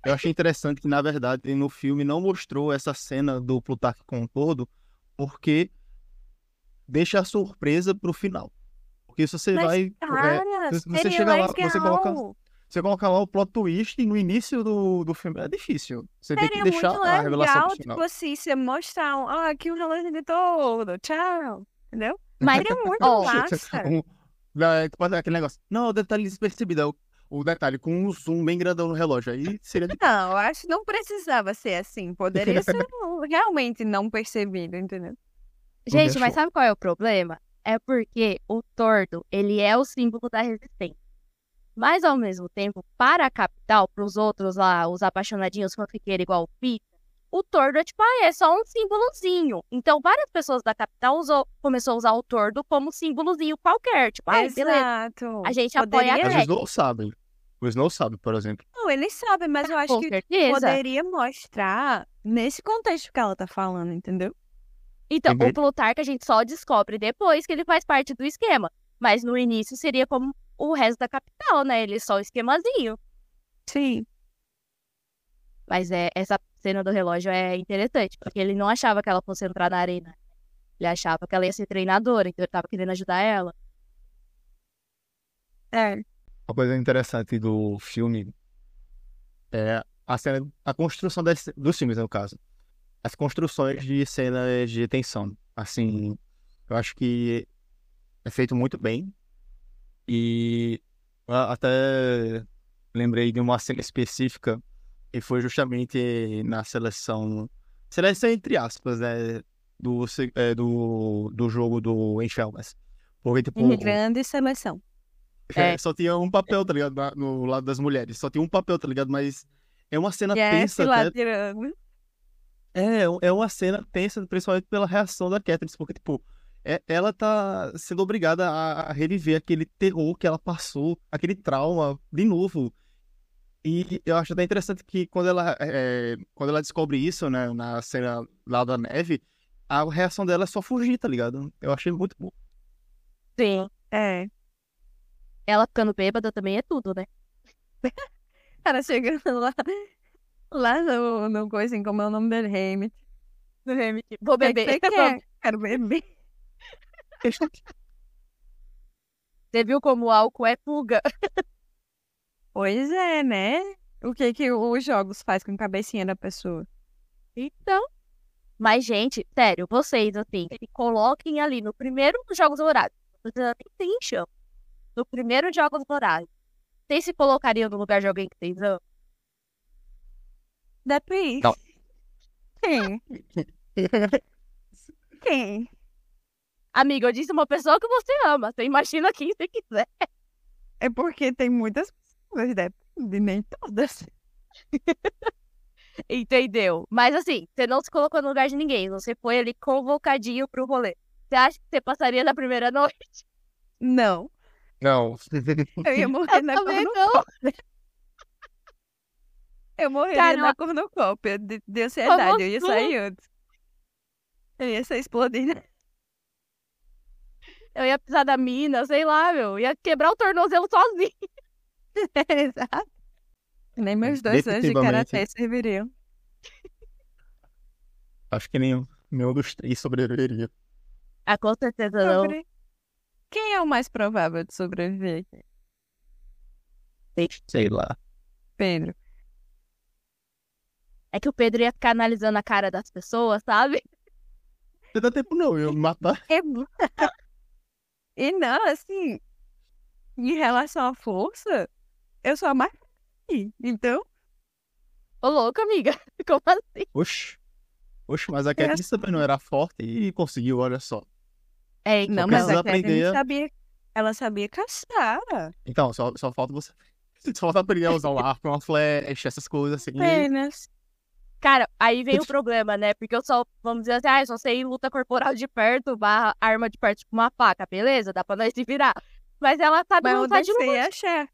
Eu achei interessante que, na verdade, no filme não mostrou essa cena do Plutarco com o todo, porque deixa a surpresa pro final. Porque se você Mas, vai. é, Cara, se você seria chega lá, legal. você coloca- você coloca lá o plot twist no início do, do filme. É difícil. Você tem que Seria deixar muito a revelação legal, pro final. tipo assim, você mostrar, um, ah, aqui o relógio de todo, tchau, entendeu? Mas, Seria muito ó, massa. Um, né, tipo, aquele negócio. Não, o detalhe despercebido. O, detalhe com um zoom bem grandão no relógio. Aí seria. Não, eu acho que não precisava ser assim. Poderia ser realmente não percebido, entendeu? gente, mas sabe qual é o problema? É porque o tordo, ele é o símbolo da resistência. Mas, ao mesmo tempo, para a capital, para os outros lá, os apaixonadinhos fanfiqueiros igual o Pita, o tordo é tipo, ah, é só um símbolozinho. Então, várias pessoas da capital usou, começou a usar o tordo como símbolozinho qualquer. Tipo, ah, beleza. Exato. A gente apoia a Poderia- Mas o Jack. Snow sabe. O Snow sabe, por exemplo. Não, eles sabem, mas eu acho Com que certeza. poderia mostrar nesse contexto que ela tá falando, entendeu? Então, Uhum. o Plutarco a gente só descobre depois que ele faz parte do esquema. Mas no início seria como o resto da capital, né? Ele é só o esquemazinho. Sim. Mas é, essa cena do relógio é interessante, porque ele não achava que ela fosse entrar na arena. Ele achava que ela ia ser treinadora, então ele tava querendo ajudar ela. É. Uma coisa interessante do filme é a cena, a construção das, dos filmes, no caso. As construções de cenas de tensão. Assim, eu acho que é feito muito bem. E até lembrei de uma cena específica que foi justamente na seleção. Seleção entre aspas, né? Do, é, do, do jogo do Enxelmas. Porque, tipo. Em grande seleção. É. Só tinha um papel, tá ligado? na- No lado das mulheres. Só tinha um papel, tá ligado? Mas é uma cena Yes, tensa lá até. É, é uma cena tensa, principalmente pela reação da Katniss, porque, tipo, é- ela tá sendo obrigada a, a reviver aquele terror que ela passou, aquele trauma, de novo. E eu acho até interessante que quando ela, é, quando ela descobre isso, né, na cena lá da neve, a reação dela é só fugir, tá ligado? Eu achei muito bom. Sim. É. Ela ficando bêbada também é tudo, né? Ela chegando lá, lá no, no coisa, assim, como é o nome dele, Hamid. Do Hamilton. Vou que beber. você quer? Quero beber. Você viu como o álcool é fuga? Pois é, né? O que que os jogos faz com a cabecinha da pessoa? Então. Mas, gente, sério, vocês, assim, se coloquem ali no primeiro dos Jogos Dourados. Vocês nem tem chão. No primeiro Jogos Dourados. Vocês se colocariam no lugar de alguém que vocês amam? Depende. Não. Quem? Quem? Amiga, eu disse uma pessoa que você ama. Você imagina quem você quiser. É porque tem muitas pessoas, depende, nem todas. Entendeu? Mas assim, você não se colocou no lugar de ninguém. Você foi ali convocadinho pro rolê. Você acha que você passaria na primeira noite? Não. Não. Eu ia morrer na também cornucópia. Eu morreria Cara, na eu- cornucópia de, de ansiedade. Eu ia assim? sair antes. Eu ia ser explodida. Eu ia precisar da mina, sei lá, meu. Ia quebrar o tornozelo sozinho. Exato. Nem meus dois anos de karatê serviriam. Acho que nenhum, nenhum dos três sobreviveria. Ah, com certeza não. Sobre- Quem é o mais provável de sobreviver? Sei lá. Pedro. É que o Pedro ia ficar analisando a cara das pessoas, sabe? Não dá tempo não, eu ia me matar. É... e não, assim, em relação à força, eu sou a mais. Então, Ô, louco, amiga. Como assim? Oxi. Oxi, mas a Katniss também não era forte e conseguiu, olha só. É, não, mas a aprender sabia, ela sabia caçar. Então, só, só falta você. Só falta aprender a usar um arco, uma flecha, essas coisas assim. Apenas. Cara, aí vem o problema, né? Porque eu só, vamos dizer assim, ah, eu só sei luta corporal de perto, barra arma de perto, tipo uma faca, beleza? Dá pra nós se virar. Mas ela sabe Mas eu lutar de desci longe. e achar.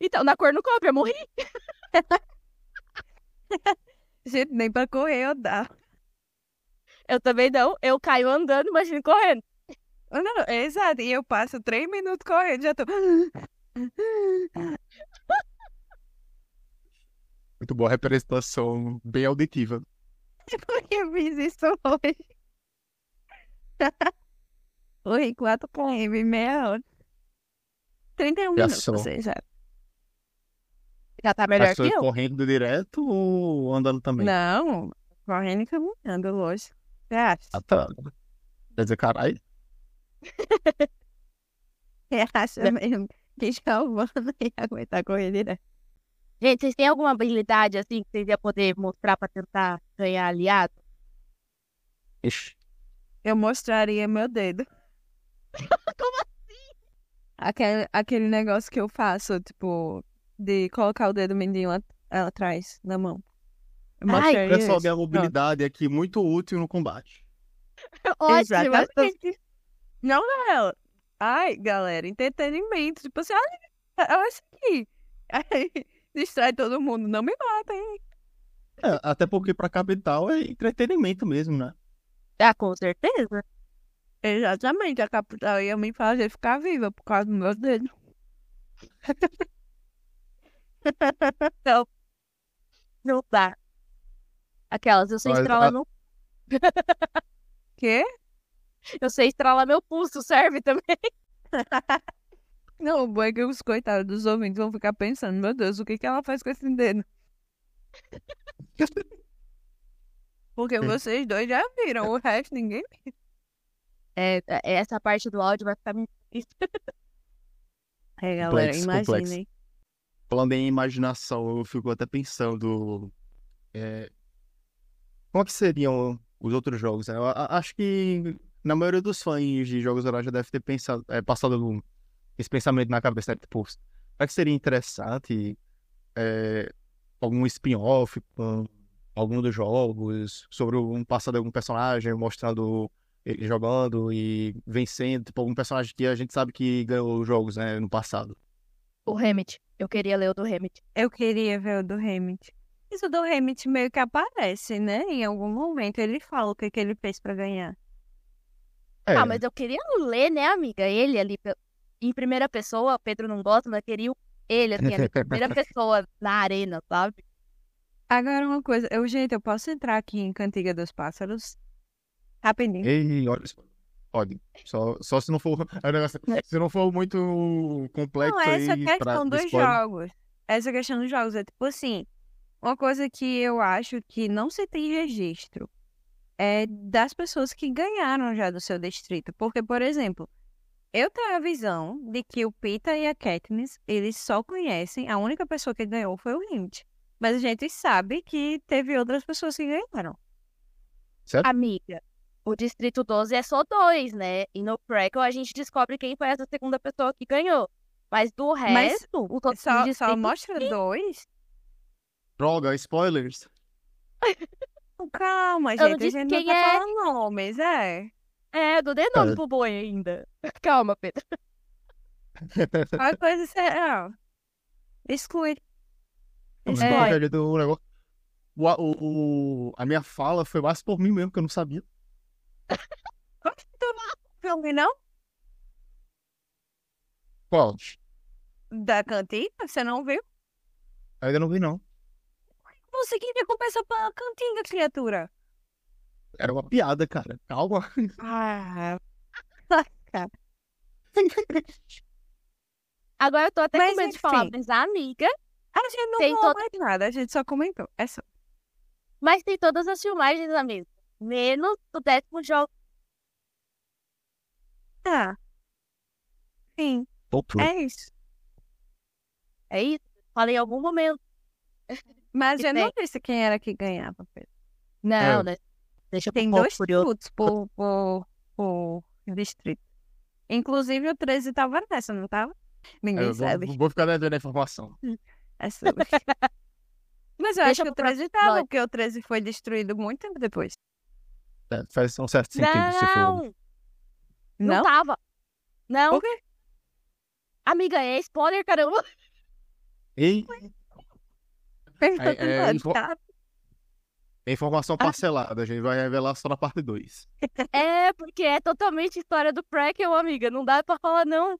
Então, na cornucópia, eu morri. Gente, nem pra correr eu dá. Eu também não. Eu caio andando, imagina correndo. Não, exato. E eu passo três minutos correndo, já tô. Muito boa representação, bem auditiva. Porque eu fiz isso hoje. Oi, 4 km, meia hora. 31 Já minutos, ou seja. Já tá melhor Passou que eu. correndo direto ou andando também? Não, correndo e caminhando, lógico. Você acha? Ah, tá. Quer dizer, caralho. Você acha mesmo que Giovana ia aguentar correr direto? Gente, vocês têm alguma habilidade assim que vocês iam poder mostrar pra tentar ganhar aliado? Ixi. Eu mostraria meu dedo. Como assim? Aquele, aquele negócio que eu faço, tipo, de colocar o dedo mindinho lá atrás, na mão. Ai, Pessoal, isso. minha mobilidade aqui muito útil no combate. Ótimo. Exatamente. Não, não. Ai, galera, entretenimento. Tipo assim, olha, olha isso aqui. Aí, distrai todo mundo. Não me matem. É, até porque pra capital é entretenimento mesmo, né? Ah, com certeza. Exatamente. A capital ia me fazer ficar viva por causa do meu dedo. Então, não dá. Aquelas, eu sei Mas, estralar a- meu, Quê? eu sei estralar meu pulso, serve também. Não, o bom é que os coitados dos ouvintes vão ficar pensando, meu Deus, o que que ela faz com esse dedo? Porque vocês dois já viram, o resto ninguém viu. É, é- essa parte do áudio vai ficar. É, galera, Complexo, complexo. Falando em imaginação, eu fico até pensando. é, como é que seriam os outros jogos? Eu acho que na maioria dos fãs de jogos horários já deve ter pensado, é, passado esse pensamento na cabeça, né? Tipo, será que seria interessante é, algum spin-off com algum dos jogos sobre um passado de algum personagem, mostrando ele jogando e vencendo, tipo, algum personagem que a gente sabe que ganhou os jogos, né, no passado. O Hammett. Eu queria ler o do Hammett. Eu queria ver o do Hammett. Isso do Hammett meio que aparece, né? Em algum momento ele fala o que, que ele fez pra ganhar. É, Ah, mas eu queria ler, né, amiga? Ele ali, em primeira pessoa, Pedro não gosta, mas queria o- ele, assim, ali, em primeira pessoa na arena, sabe? Agora uma coisa, eu, gente, eu posso entrar aqui em Cantiga dos Pássaros? Rapidinho. Ei, olha, pode. Só, só se não for. é negócio- Se não for muito complexo Não, essa aí pra questão dos spoiler. jogos. Essa questão dos jogos é tipo assim, uma coisa que eu acho que não se tem registro é das pessoas que ganharam já do seu distrito. Porque, por exemplo, eu tenho a visão de que o Pita e a Katniss, eles só conhecem, a única pessoa que ganhou foi o Hint. Mas a gente sabe que teve outras pessoas que ganharam. Certo? Amiga, o Distrito 12 é só dois, né? E no Crackle a gente descobre quem foi essa segunda pessoa que ganhou. Mas do Mas resto, o to- o Só, só distrito mostra dois? Droga, spoilers. Calma, Eu não gente. A gente não quem tá é. falando nomes, é. É, do nome É. pro boi ainda. Calma, Pedro. Qualquer coisa ah, Exclui. Mas Exclui. qualquer jeito, o negócio. O, o, o- a minha fala foi mais por mim mesmo, que eu não sabia. Filme não? Qual? Da cantina? Você não viu? Ainda não vi, não. Você que recompensa pra cantiga, criatura. Era uma piada, cara. Calma. Ah, Agora eu tô até Mas, com medo de falar, mas a amiga. a gente não Tem falou todo- mais nada, a gente só comentou. É só. Mas tem todas as filmagens, amiga. Menos o décimo jogo. Tá. Sim, é isso. É isso? Falei em algum momento. Mas eu não disse quem era que ganhava, Pedro. Não, É. né? Deixa eu Tem um dois tributos por, por, por distrito. Inclusive o 13 tava nessa, não tava? Ninguém Eu sabe. vou, vou ficar devendo a informação. É sobre. Mas eu Deixa acho que o pro 13 próximo tava, episódio. porque o 13 foi destruído muito tempo depois. É, faz um certo sentido se for. Não, não Não? tava. Não. Por quê? Amiga, é spoiler, caramba. E Pergunta É, é, do info- tá? informação parcelada, a gente vai revelar só na parte 2. É, porque é totalmente história do Crackle, amiga. Não dá pra falar, não.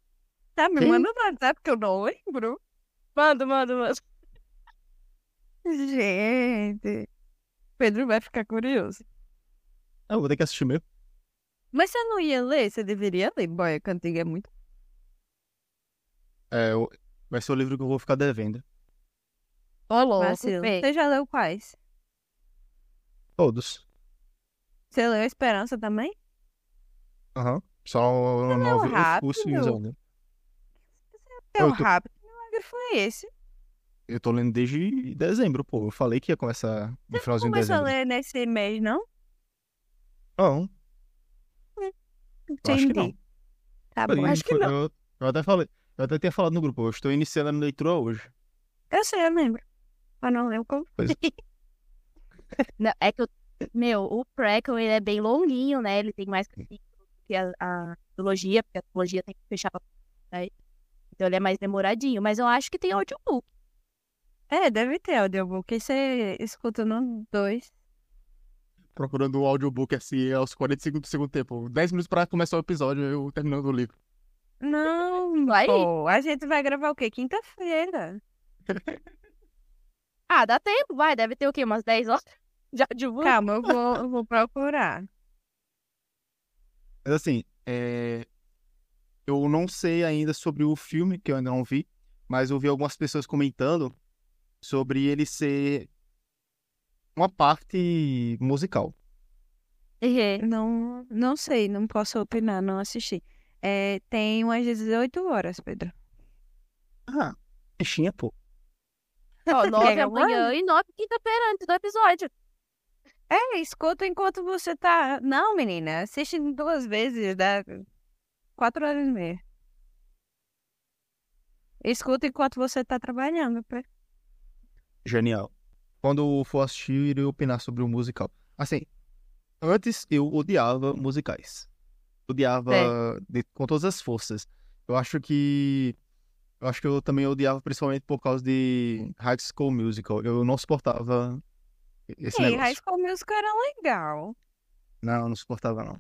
Tá, me Quem? manda no WhatsApp que eu não lembro. Manda, manda, manda. Gente. Pedro vai ficar curioso. Ah, eu vou ter que assistir mesmo. Mas você não ia ler? Você deveria ler. Boy, a cantiga é muito. É, eu- vai ser o livro que eu vou ficar devendo. Ô, louco, Vacilo. Você já leu quais? Todos. Você leu Esperança também? Aham. Só não, leu vi os- rápido? os filmes ainda. Leu Eu tô- rápido. Que milagre foi esse? Eu tô lendo desde dezembro, pô. Eu falei que ia começar no finalzinho de Começou a dezembro. ler nesse mês, não? Não, eu acho que não. Tá Foi- bom. acho que não. Eu, eu até falei. Eu até tinha falado no grupo. Eu estou iniciando a leitura hoje. Eu sei, eu lembro. Mas não lembro como. Não, é que, eu, meu, o prequel, ele é bem longuinho, né? Ele tem mais capítulos que a, a trilogia, porque a trilogia tem que fechar pra... Né? Então ele é mais demoradinho. Mas eu acho que tem audiobook. É, deve ter audiobook. E você escuta no 2. Procurando o audiobook assim aos 45 do segundo tempo. 10 minutos pra começar o episódio, eu terminando o livro. Não, Vai. pô. A gente vai gravar o quê? Quinta-feira. Ah, dá tempo, vai. Deve ter o quê? Umas 10 horas de audiobook? Calma, eu vou, eu vou procurar. Mas assim, é... eu não sei ainda sobre o filme, que eu ainda não vi, mas eu vi algumas pessoas comentando sobre ele ser uma parte musical. Uhum. Não, não sei, não posso opinar, não assisti. É, tem umas 18 horas, Pedro. Ah, peixinha, pô. Ó, 9 Pega amanhã e 9 quinta-feira antes do episódio. É, escuta enquanto você tá. Não, menina, assiste duas vezes, dá quatro horas e meia. Escuta enquanto você tá trabalhando, Pedro. Genial. Quando for assistir, irei opinar sobre o musical. Assim, antes eu odiava musicais. Odiava de- com todas as forças. Eu acho que. Eu acho que eu também odiava principalmente por causa de High School Musical. Eu não suportava esse Sim, negócio. High School Musical era legal. Não, não suportava, não.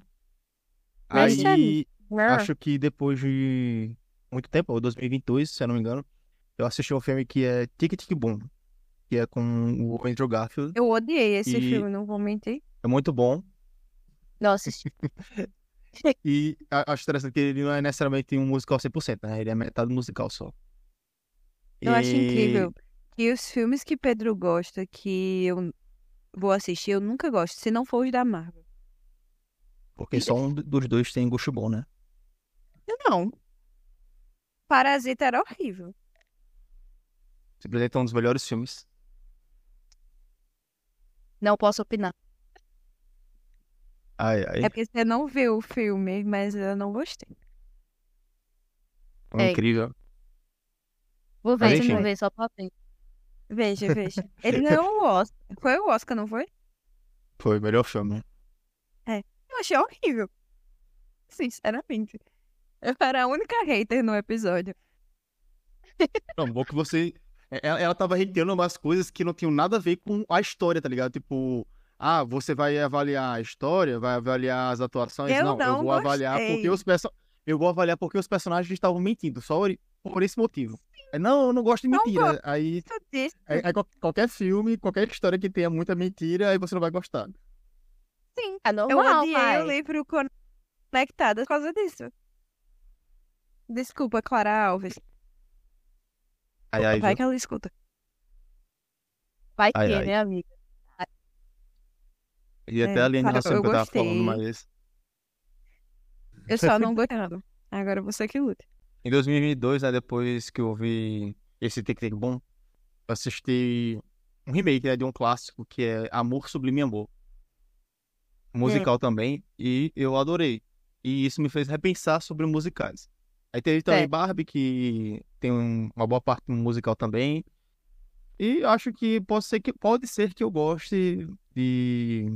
Mas, Aí, Ah. acho que depois de muito tempo, ou 2022, se eu não me engano, eu assisti um filme que é Tic Tic Boom, que é com o Andrew Garfield. Eu odiei esse E- filme, não vou mentir. É muito bom. Assisti. E acho interessante que ele não é necessariamente um musical 100%, né? Ele é metade musical só. Eu acho E- incrível que os filmes que Pedro gosta, que eu vou assistir, eu nunca gosto, se não for os da Marvel. Porque só um dos dois tem gosto bom, né? Não. Parasita era horrível. Simplesmente é um dos melhores filmes. Não posso opinar. Ai, ai. É porque você não viu o filme, mas eu não gostei. É é. incrível. Vou Mas ver, enfim. vou ver só pra ver. Veja, veja. Ele ganhou o Oscar. Foi o Oscar, não foi? Foi o melhor filme. Eu achei horrível. Sinceramente. Eu era a única hater no episódio. Não, bom que você. É, Ela, ela tava reiterando umas coisas que não tinham nada a ver com a história, tá ligado? Tipo, ah, você vai avaliar a história, vai avaliar as atuações. Eu não, eu não vou avaliar gostei. porque os perso... Eu vou avaliar porque os personagens estavam mentindo, só por esse motivo. É, Não, eu não gosto de Não mentira. Aí, disse. aí, aí qual- qualquer filme, qualquer história que tenha muita mentira, aí você não vai gostar. Sim. É Eu normal, odiei pai. o livro por causa disso. Desculpa, Clara Alves. Aí, aí, Vai viu? que ela escuta. Vai Ai, ter, ai. né, amiga? E até É, a cara, Hassan eu que eu tava falando, mas. Eu só não gostei. Agora você que luta. Em 2022, né, depois que eu vi esse Tic Tic Boom, eu assisti um remake né, de um clássico que é Amor Sublime Amor. Musical também, e eu adorei. E isso me fez repensar sobre musicais. Aí teve também É. Barbie, que tem um- uma boa parte musical também. E acho que pode ser que, pode ser que eu goste de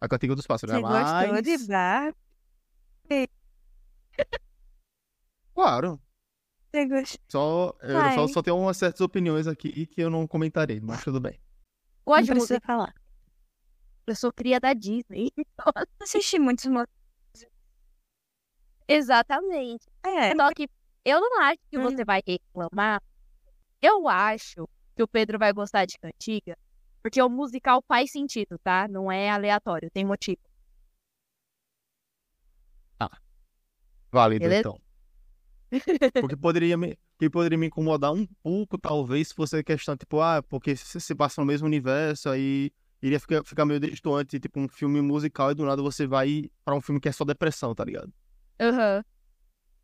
A Cantiga dos Pássaros, Você né? gostou Mas, de Barbie? claro, Você gostou? só, eu só, só tenho umas certas opiniões aqui que eu não comentarei, mas tudo bem. Gosto Não de precisa música. falar. Eu sou cria da Disney. Assisti muitos. Exatamente. É, Só que Eu não acho que você vai reclamar. Eu acho que o Pedro vai gostar de Cantiga, porque o musical faz sentido, tá? Não é aleatório, tem motivo. Válido, Beleza? então. Porque poderia me, que poderia me incomodar um pouco, talvez, se fosse a questão, tipo, ah, porque se se passa no mesmo universo, aí iria ficar, ficar meio destoante, tipo, um filme musical e do nada você vai pra um filme que é só depressão, tá ligado? Aham.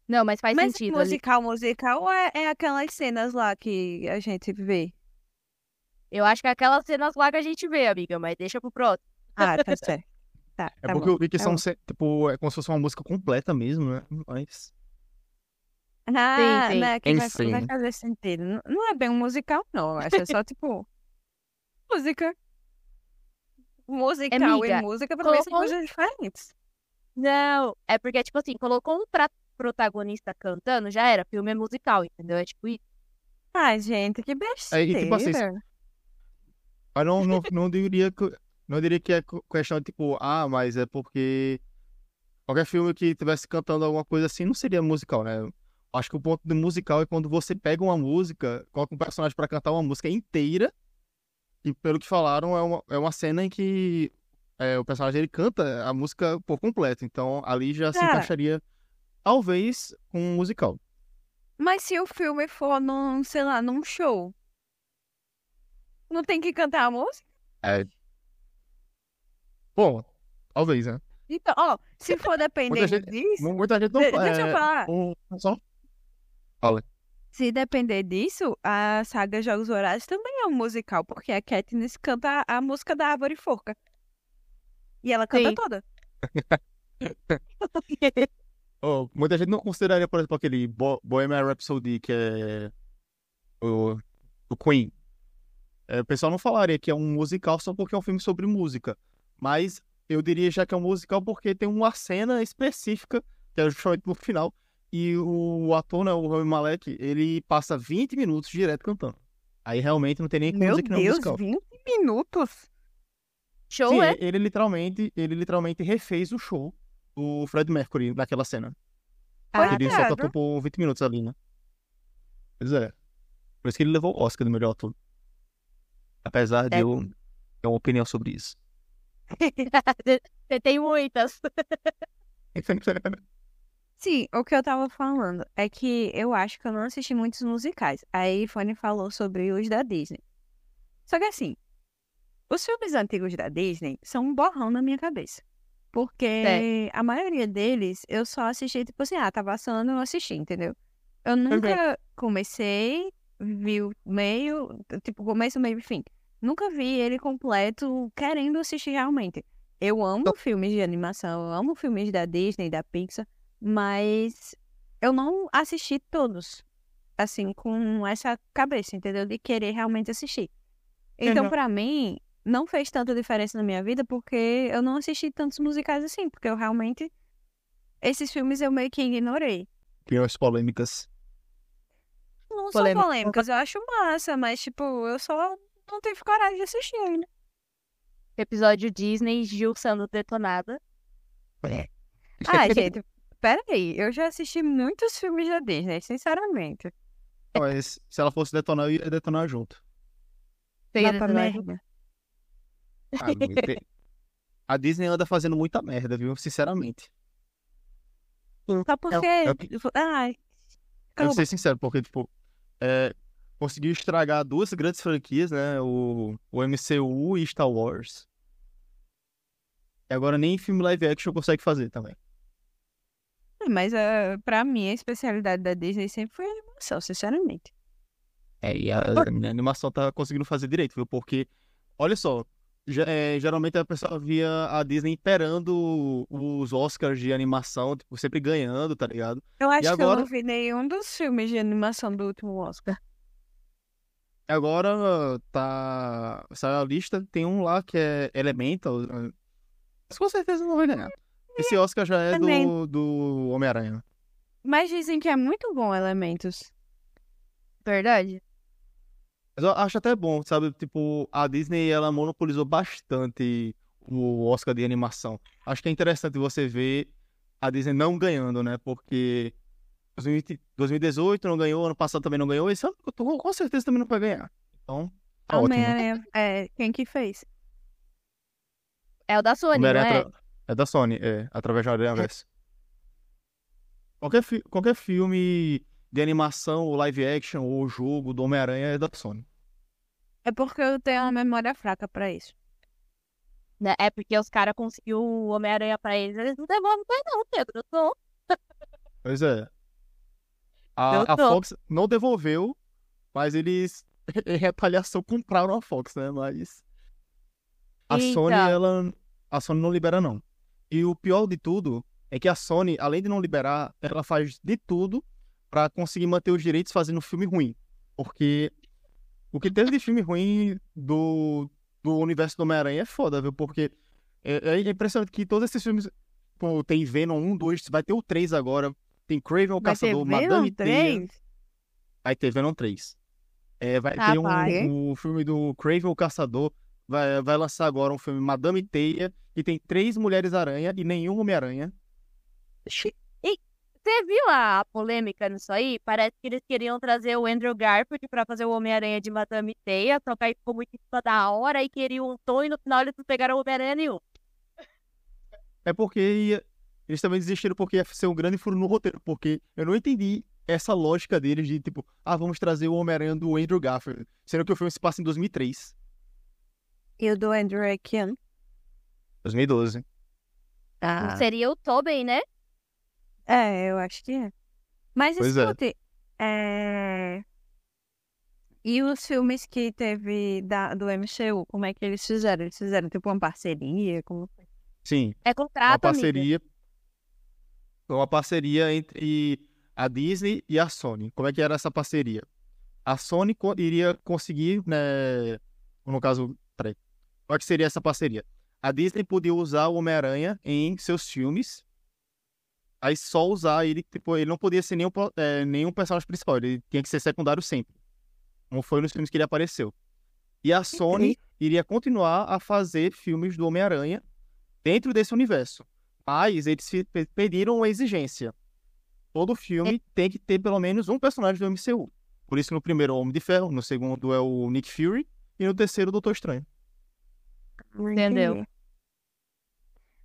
Não, mas faz Mas sentido ali. musical, musical é, é aquelas cenas lá que a gente vê. Eu acho que é aquelas cenas lá que a gente vê, amiga, mas deixa pro próximo. Ah, tá certo. Tá, É tá porque bom. eu vi que tá são, bom. tipo, é como se fosse uma música completa mesmo, né? Mas. Ah, sim. né, que vai, Enfim. vai fazer sentido. Não- Não é bem um musical, não. Acho que é só, tipo, música. Musical Amiga, e música, pra mim, são coisas diferentes. Não, é porque, tipo assim, colocou um pra- protagonista cantando, já era, filme é musical, entendeu? É tipo isso. Ai, gente, que besteira. tipo assim, Mas não, não, não diria que. Não diria que é questão de tipo, ah, mas é porque qualquer filme que tivesse cantando alguma coisa assim não seria musical, né? Acho que o ponto do musical é quando você pega uma música, coloca um personagem pra cantar uma música inteira, e pelo que falaram, é uma, é uma cena em que é, o personagem ele canta a música por completo. Então ali já se Cara. encaixaria, talvez, com um musical. Mas se o filme for num, sei lá, num show, não tem que cantar a música? É. Bom, talvez, né? Então, ó, se for depender gente- disso, Muita gente não de- deixa eu é, falar. um- só Se depender disso, a saga Jogos Vorazes também é um musical, porque a Katniss canta a música da Árvore Forca. E ela canta Sim. toda. Oh, muita gente não consideraria, por exemplo, aquele Bo Bohemian Rhapsody, que é o, o Queen. É, o pessoal não falaria que é um musical só porque é um filme sobre música. Mas eu diria já que é um musical porque tem uma cena específica, que é justamente no final. E o ator, né, o Rami Malek, ele passa 20 minutos direto cantando. Aí realmente não tem nem como Meu dizer que não é um Deus, musical. 20 minutos? Show, Sim, é? ele literalmente, ele literalmente refez o show do Fred Mercury naquela cena. Ah, Ele só cantou por 20 minutos ali, né? Pois é. Por isso que ele levou o Oscar do melhor ator. Apesar de É. eu ter uma opinião sobre isso. Você tem muitas. Sim, o que eu tava falando é que eu acho que eu não assisti muitos musicais. Aí Fanny falou sobre os da Disney. Só que assim, os filmes antigos da Disney são um borrão na minha cabeça. Porque a maioria deles eu só assisti, tipo assim, ah, tá passando, eu assisti, entendeu? Eu nunca comecei, vi o meio, tipo, começo, meio e fim. Nunca vi ele completo querendo assistir realmente. Eu amo filmes de animação, eu amo filmes da Disney, da Pixar, mas eu não assisti todos, assim, com essa cabeça, entendeu? De querer realmente assistir. Então, Uhum. pra mim, não fez tanta diferença na minha vida porque eu não assisti tantos musicais assim, porque eu realmente. Esses filmes eu meio que ignorei. Opiniões polêmicas. Não Polêmica. são polêmicas, eu acho massa, mas, tipo, eu só não tive coragem de assistir ainda. Episódio Disney, Gil sendo detonada. Ah, gente, peraí, eu já assisti muitos filmes da Disney, sinceramente. Mas se ela fosse detonar, eu ia detonar junto. Você ia detonar merda. Ah, A Disney anda fazendo muita merda, viu? Sinceramente. Só porque. eu- Ai, Eu vou ser sincero, porque, tipo, é, conseguiu estragar duas grandes franquias, né? O, o MCU e Star Wars. E agora nem filme live action consegue fazer também. Mas uh, pra mim, a especialidade da Disney sempre foi a animação, sinceramente. É, e a, a animação tá conseguindo fazer direito, viu? Porque, olha só, é, geralmente a pessoa via a Disney imperando os Oscars de animação, tipo, sempre ganhando, tá ligado? Eu acho que eu agora? não vi nenhum dos filmes de animação do último Oscar. E Agora tá. Saiu a lista, tem um lá que é Elemental. eh, Mas com certeza não vai ganhar. Esse Oscar já é Também. do, do Homem-Aranha. Mas dizem que é muito bom Elementos. Verdade? Mas eu acho até bom, sabe? Tipo, a Disney ela monopolizou bastante o Oscar de animação. Acho que é interessante você ver a Disney não ganhando, né? Porque 2018 não ganhou, ano passado também não ganhou, esse ano com certeza também não vai ganhar. Então, tá. Homem-Aranha, é, quem que fez? É o da Sony, não Homem-Aranha é? atra- é da Sony, é, através da Aranha Verso. Qualquer, fi- qualquer filme de animação, ou live action, ou jogo do Homem-Aranha é da Sony. É porque eu tenho uma memória fraca pra isso. Né? É porque os caras conseguiram o Homem-Aranha pra eles, eles não devolvem mais não, Pedro. Eu tô... Pois é. Eu A, a. Fox não devolveu, mas eles, em retaliação, compraram a Fox, né? Mas a Sony, ela, a Sony não libera, não. E o pior de tudo é que a Sony, além de não liberar, ela faz de tudo pra conseguir manter os direitos fazendo filme ruim. Porque o que teve de filme ruim do, do universo do Homem-Aranha é foda, viu? Porque é, é impressionante que todos esses filmes. Pô, tem Venom 1, 2, vai ter o 3 agora. Tem Craven o Vai ter Caçador, Venom Madame Teia. 3? Vai ter Venom 3. É, vai Ah, ter um, vai. o filme do Craven o Caçador. Vai, vai lançar agora um filme Madame Teia, que tem três Mulheres-Aranha e nenhum Homem-Aranha. Você viu a polêmica nisso aí? Parece que eles queriam trazer o Andrew Garfield pra fazer o Homem-Aranha de Madame Teia, só que aí ficou muito em cima da hora e queriam um tom e no final eles não pegaram o Homem-Aranha nenhum. É porque ia- eles também desistiram porque ia ser um grande furo no roteiro. Porque eu não entendi essa lógica deles de tipo, ah, vamos trazer o Homem-Aranha do Andrew Garfield. Sendo que o filme se passa em 2003. E o do Andrew é que ano? 2012. Ah. Seria o Tobey, né? É, eu acho que é. Mas Pois é. escute, é... E os filmes que teve da, do MCU, como é que eles fizeram? Eles fizeram tipo uma parceria? Como... foi? Sim, É uma contrato, amiga. parceria. Uma parceria entre a Disney e a Sony. Como é que era essa parceria? A Sony iria conseguir, né? No caso, peraí. Qual é que seria essa parceria? A Disney podia usar o Homem-Aranha em seus filmes. Aí só usar ele, tipo, ele não podia ser nenhum, é, nenhum personagem principal, ele tinha que ser secundário sempre. Como foi nos filmes que ele apareceu. E a Sony iria continuar a fazer filmes do Homem-Aranha dentro desse universo. Mas eles pediram uma exigência. Todo filme tem que ter pelo menos um personagem do MCU. Por isso, no primeiro é o Homem de Ferro, no segundo é o Nick Fury e no terceiro o Doutor Estranho. Entendeu?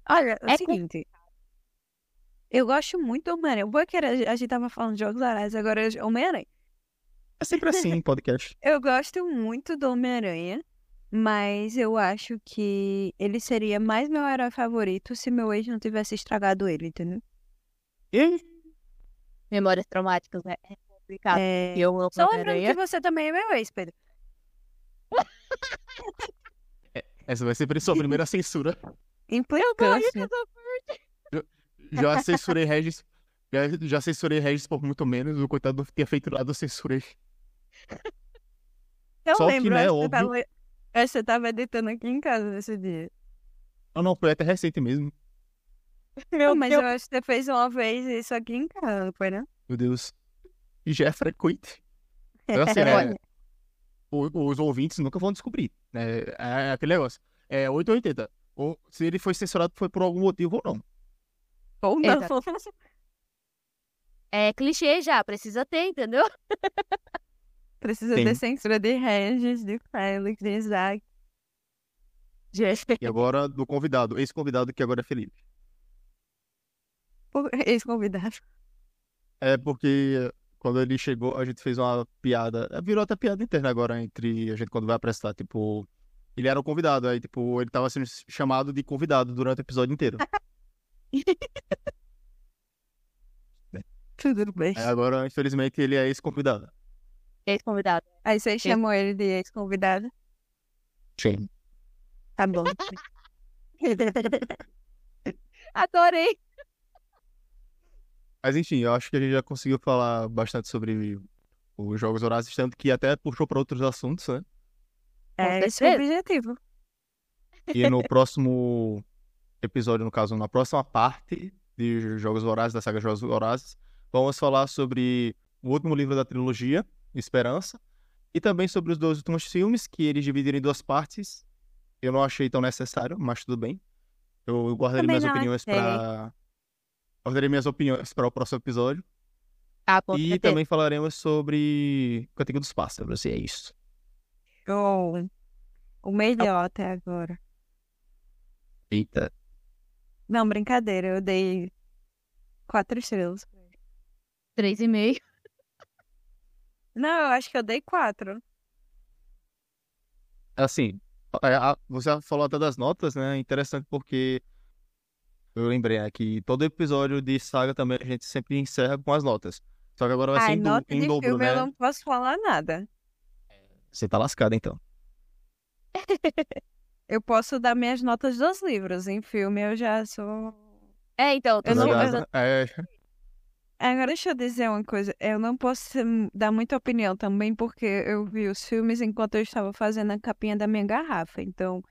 Olha, é o É com- seguinte. Eu gosto muito do Homem-Aranha. O bom é que a gente tava falando de Jogos Aranhas, agora é Homem-Aranha. É sempre assim em podcast. Eu gosto muito do Homem-Aranha, mas eu acho que ele seria mais meu herói favorito se meu ex não tivesse estragado ele, entendeu? E Memórias traumáticas, né? É complicado. É... Eu amo Só lembrando que você também é meu ex, Pedro. essa vai ser a sua primeira censura. Implicância. Já censurei Regis. Já, já censurei Regis por muito menos. O coitado não tinha feito nada, eu censurei. Eu Só que, lembro, né, acho que óbvio- você tava, acho que você tava editando aqui em casa nesse dia. Não, não, foi até recente mesmo. Não, mas eu acho que você fez uma vez isso aqui em casa, não foi, não? Meu Deus. E já é frequente. Então, assim, né, o- os ouvintes nunca vão descobrir. Né? É aquele negócio. É 880. Ou se ele foi censurado foi por algum motivo ou não. Ou não. Exato. É clichê já, precisa ter, entendeu? Precisa Tem. ter censura de Regis, de Félix, de Isaac. De E agora do convidado. Esse convidado que agora é Felipe. ex-convidado. É porque quando ele chegou, a gente fez uma piada. é, Virou até piada interna agora entre a gente quando vai apresentar. Tipo, ele era o convidado. Aí, tipo, ele tava sendo chamado de convidado durante o episódio inteiro. Tudo bem. Aí agora, infelizmente, ele é esse convidado. Ex-convidado. Aí vocês chamam ele de ex-convidado? Sim. Tá bom. Adorei. Mas enfim, eu acho que a gente já conseguiu falar bastante sobre os Jogos Horazes, tanto que até puxou para outros assuntos, né? É esse o certeza. objetivo. E no próximo episódio, no caso, na próxima parte de Jogos Vorazes, da saga Jogos Vorazes, vamos falar sobre o último livro da trilogia, Esperança, e também sobre os dois últimos filmes, que eles dividiram em duas partes. Eu não achei tão necessário, mas tudo bem. Eu guardarei minhas opiniões para guardarei minhas opiniões para o próximo episódio. Ah, com E também falaremos sobre Cantiga dos Pássaros, e é isso. Show. O melhor até agora. Eita. Não, brincadeira, eu dei quatro estrelas. Três e meio. Não, eu acho que eu dei quatro. Assim, é, você falou até das notas, né? Interessante porque eu lembrei né, que todo episódio de saga também a gente sempre encerra com as notas. Só que agora vai ser Ai, em, do- nota em de dobro, filme né? eu não posso falar nada. Você tá lascado, então. Eu posso dar minhas notas dos livros. Em filme eu já sou. É, então, Eu não- eu- É, Agora deixa eu dizer uma coisa. Eu não posso hum, dar muita opinião também, porque eu vi os filmes enquanto eu estava fazendo a capinha da minha garrafa. Então.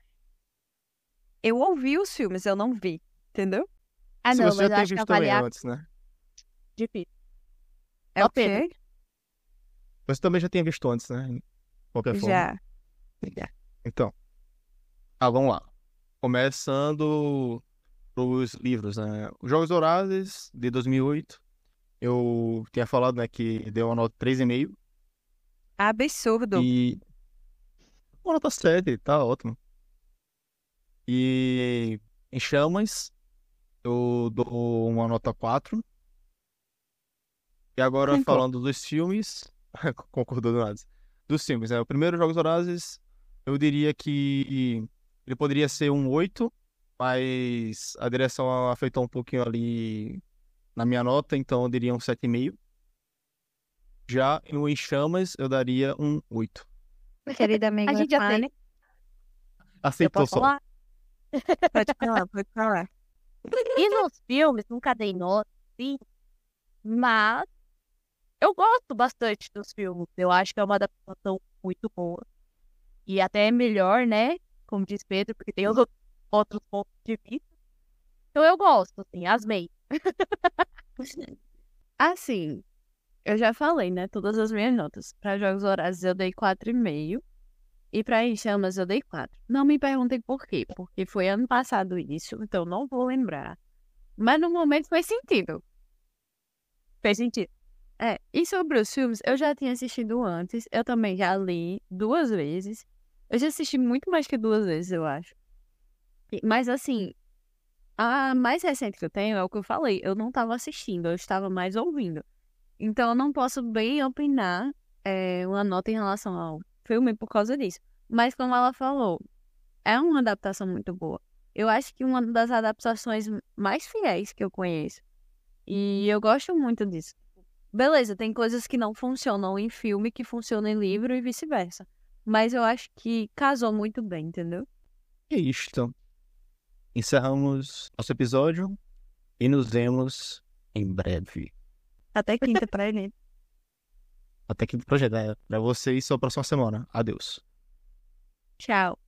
Eu ouvi os filmes, eu não vi. Entendeu? Ah, se não, você mas já eu tem visto também avaliar antes, né? difícil. É o quê? Você também já tinha visto antes, né? De qualquer forma. Já. Então. Ah, vamos lá. Começando os livros, né? Os Jogos Horazes, de 2008. Eu tinha falado, né, que deu uma nota 3,5. Absurdo. E. Uma nota 7, tá ótimo. E. Em Chamas, eu dou uma nota 4. E agora, falando dos filmes. Concordou do nada. Dos filmes, né? O primeiro Jogos Horazes, eu diria que ele poderia ser um 8, mas a direção afetou um pouquinho ali na minha nota, então eu diria um 7,5. Já no Em Chamas, eu daria um 8. Querida amiga A gente já Eu Aceitou só. falar? pode falar, pode falar. E nos filmes, nunca dei nota, sim. Mas eu gosto bastante dos filmes. Eu acho que é uma adaptação muito boa. E até é melhor, né? Como diz Pedro, porque tem os outros- outros pontos de vista. Então eu gosto, assim, asmei. Assim, eu já falei, né? Todas as minhas notas. Para Jogos Horazes eu dei 4,5. E para Em Chamas eu dei 4. Não me perguntem por quê. Porque foi ano passado isso, então não vou lembrar. Mas no momento fez sentido. Fez sentido. É, e sobre os filmes, eu já tinha assistido antes. Eu também já li duas vezes. Eu já assisti muito mais que duas vezes, eu acho. Mas assim, a mais recente que eu tenho é o que eu falei. Eu não estava assistindo, eu estava mais ouvindo. Então eu não posso bem opinar é, uma nota em relação ao filme por causa disso. Mas como ela falou, é uma adaptação muito boa. Eu acho que uma das adaptações mais fiéis que eu conheço. E eu gosto muito disso. Beleza, tem coisas que não funcionam em filme que funcionam em livro e vice-versa. Mas eu acho que casou muito bem, entendeu? É isto. Encerramos nosso episódio e nos vemos em breve. Até quinta pra ele. Até que projeto é pra vocês só a próxima semana. Adeus. Tchau.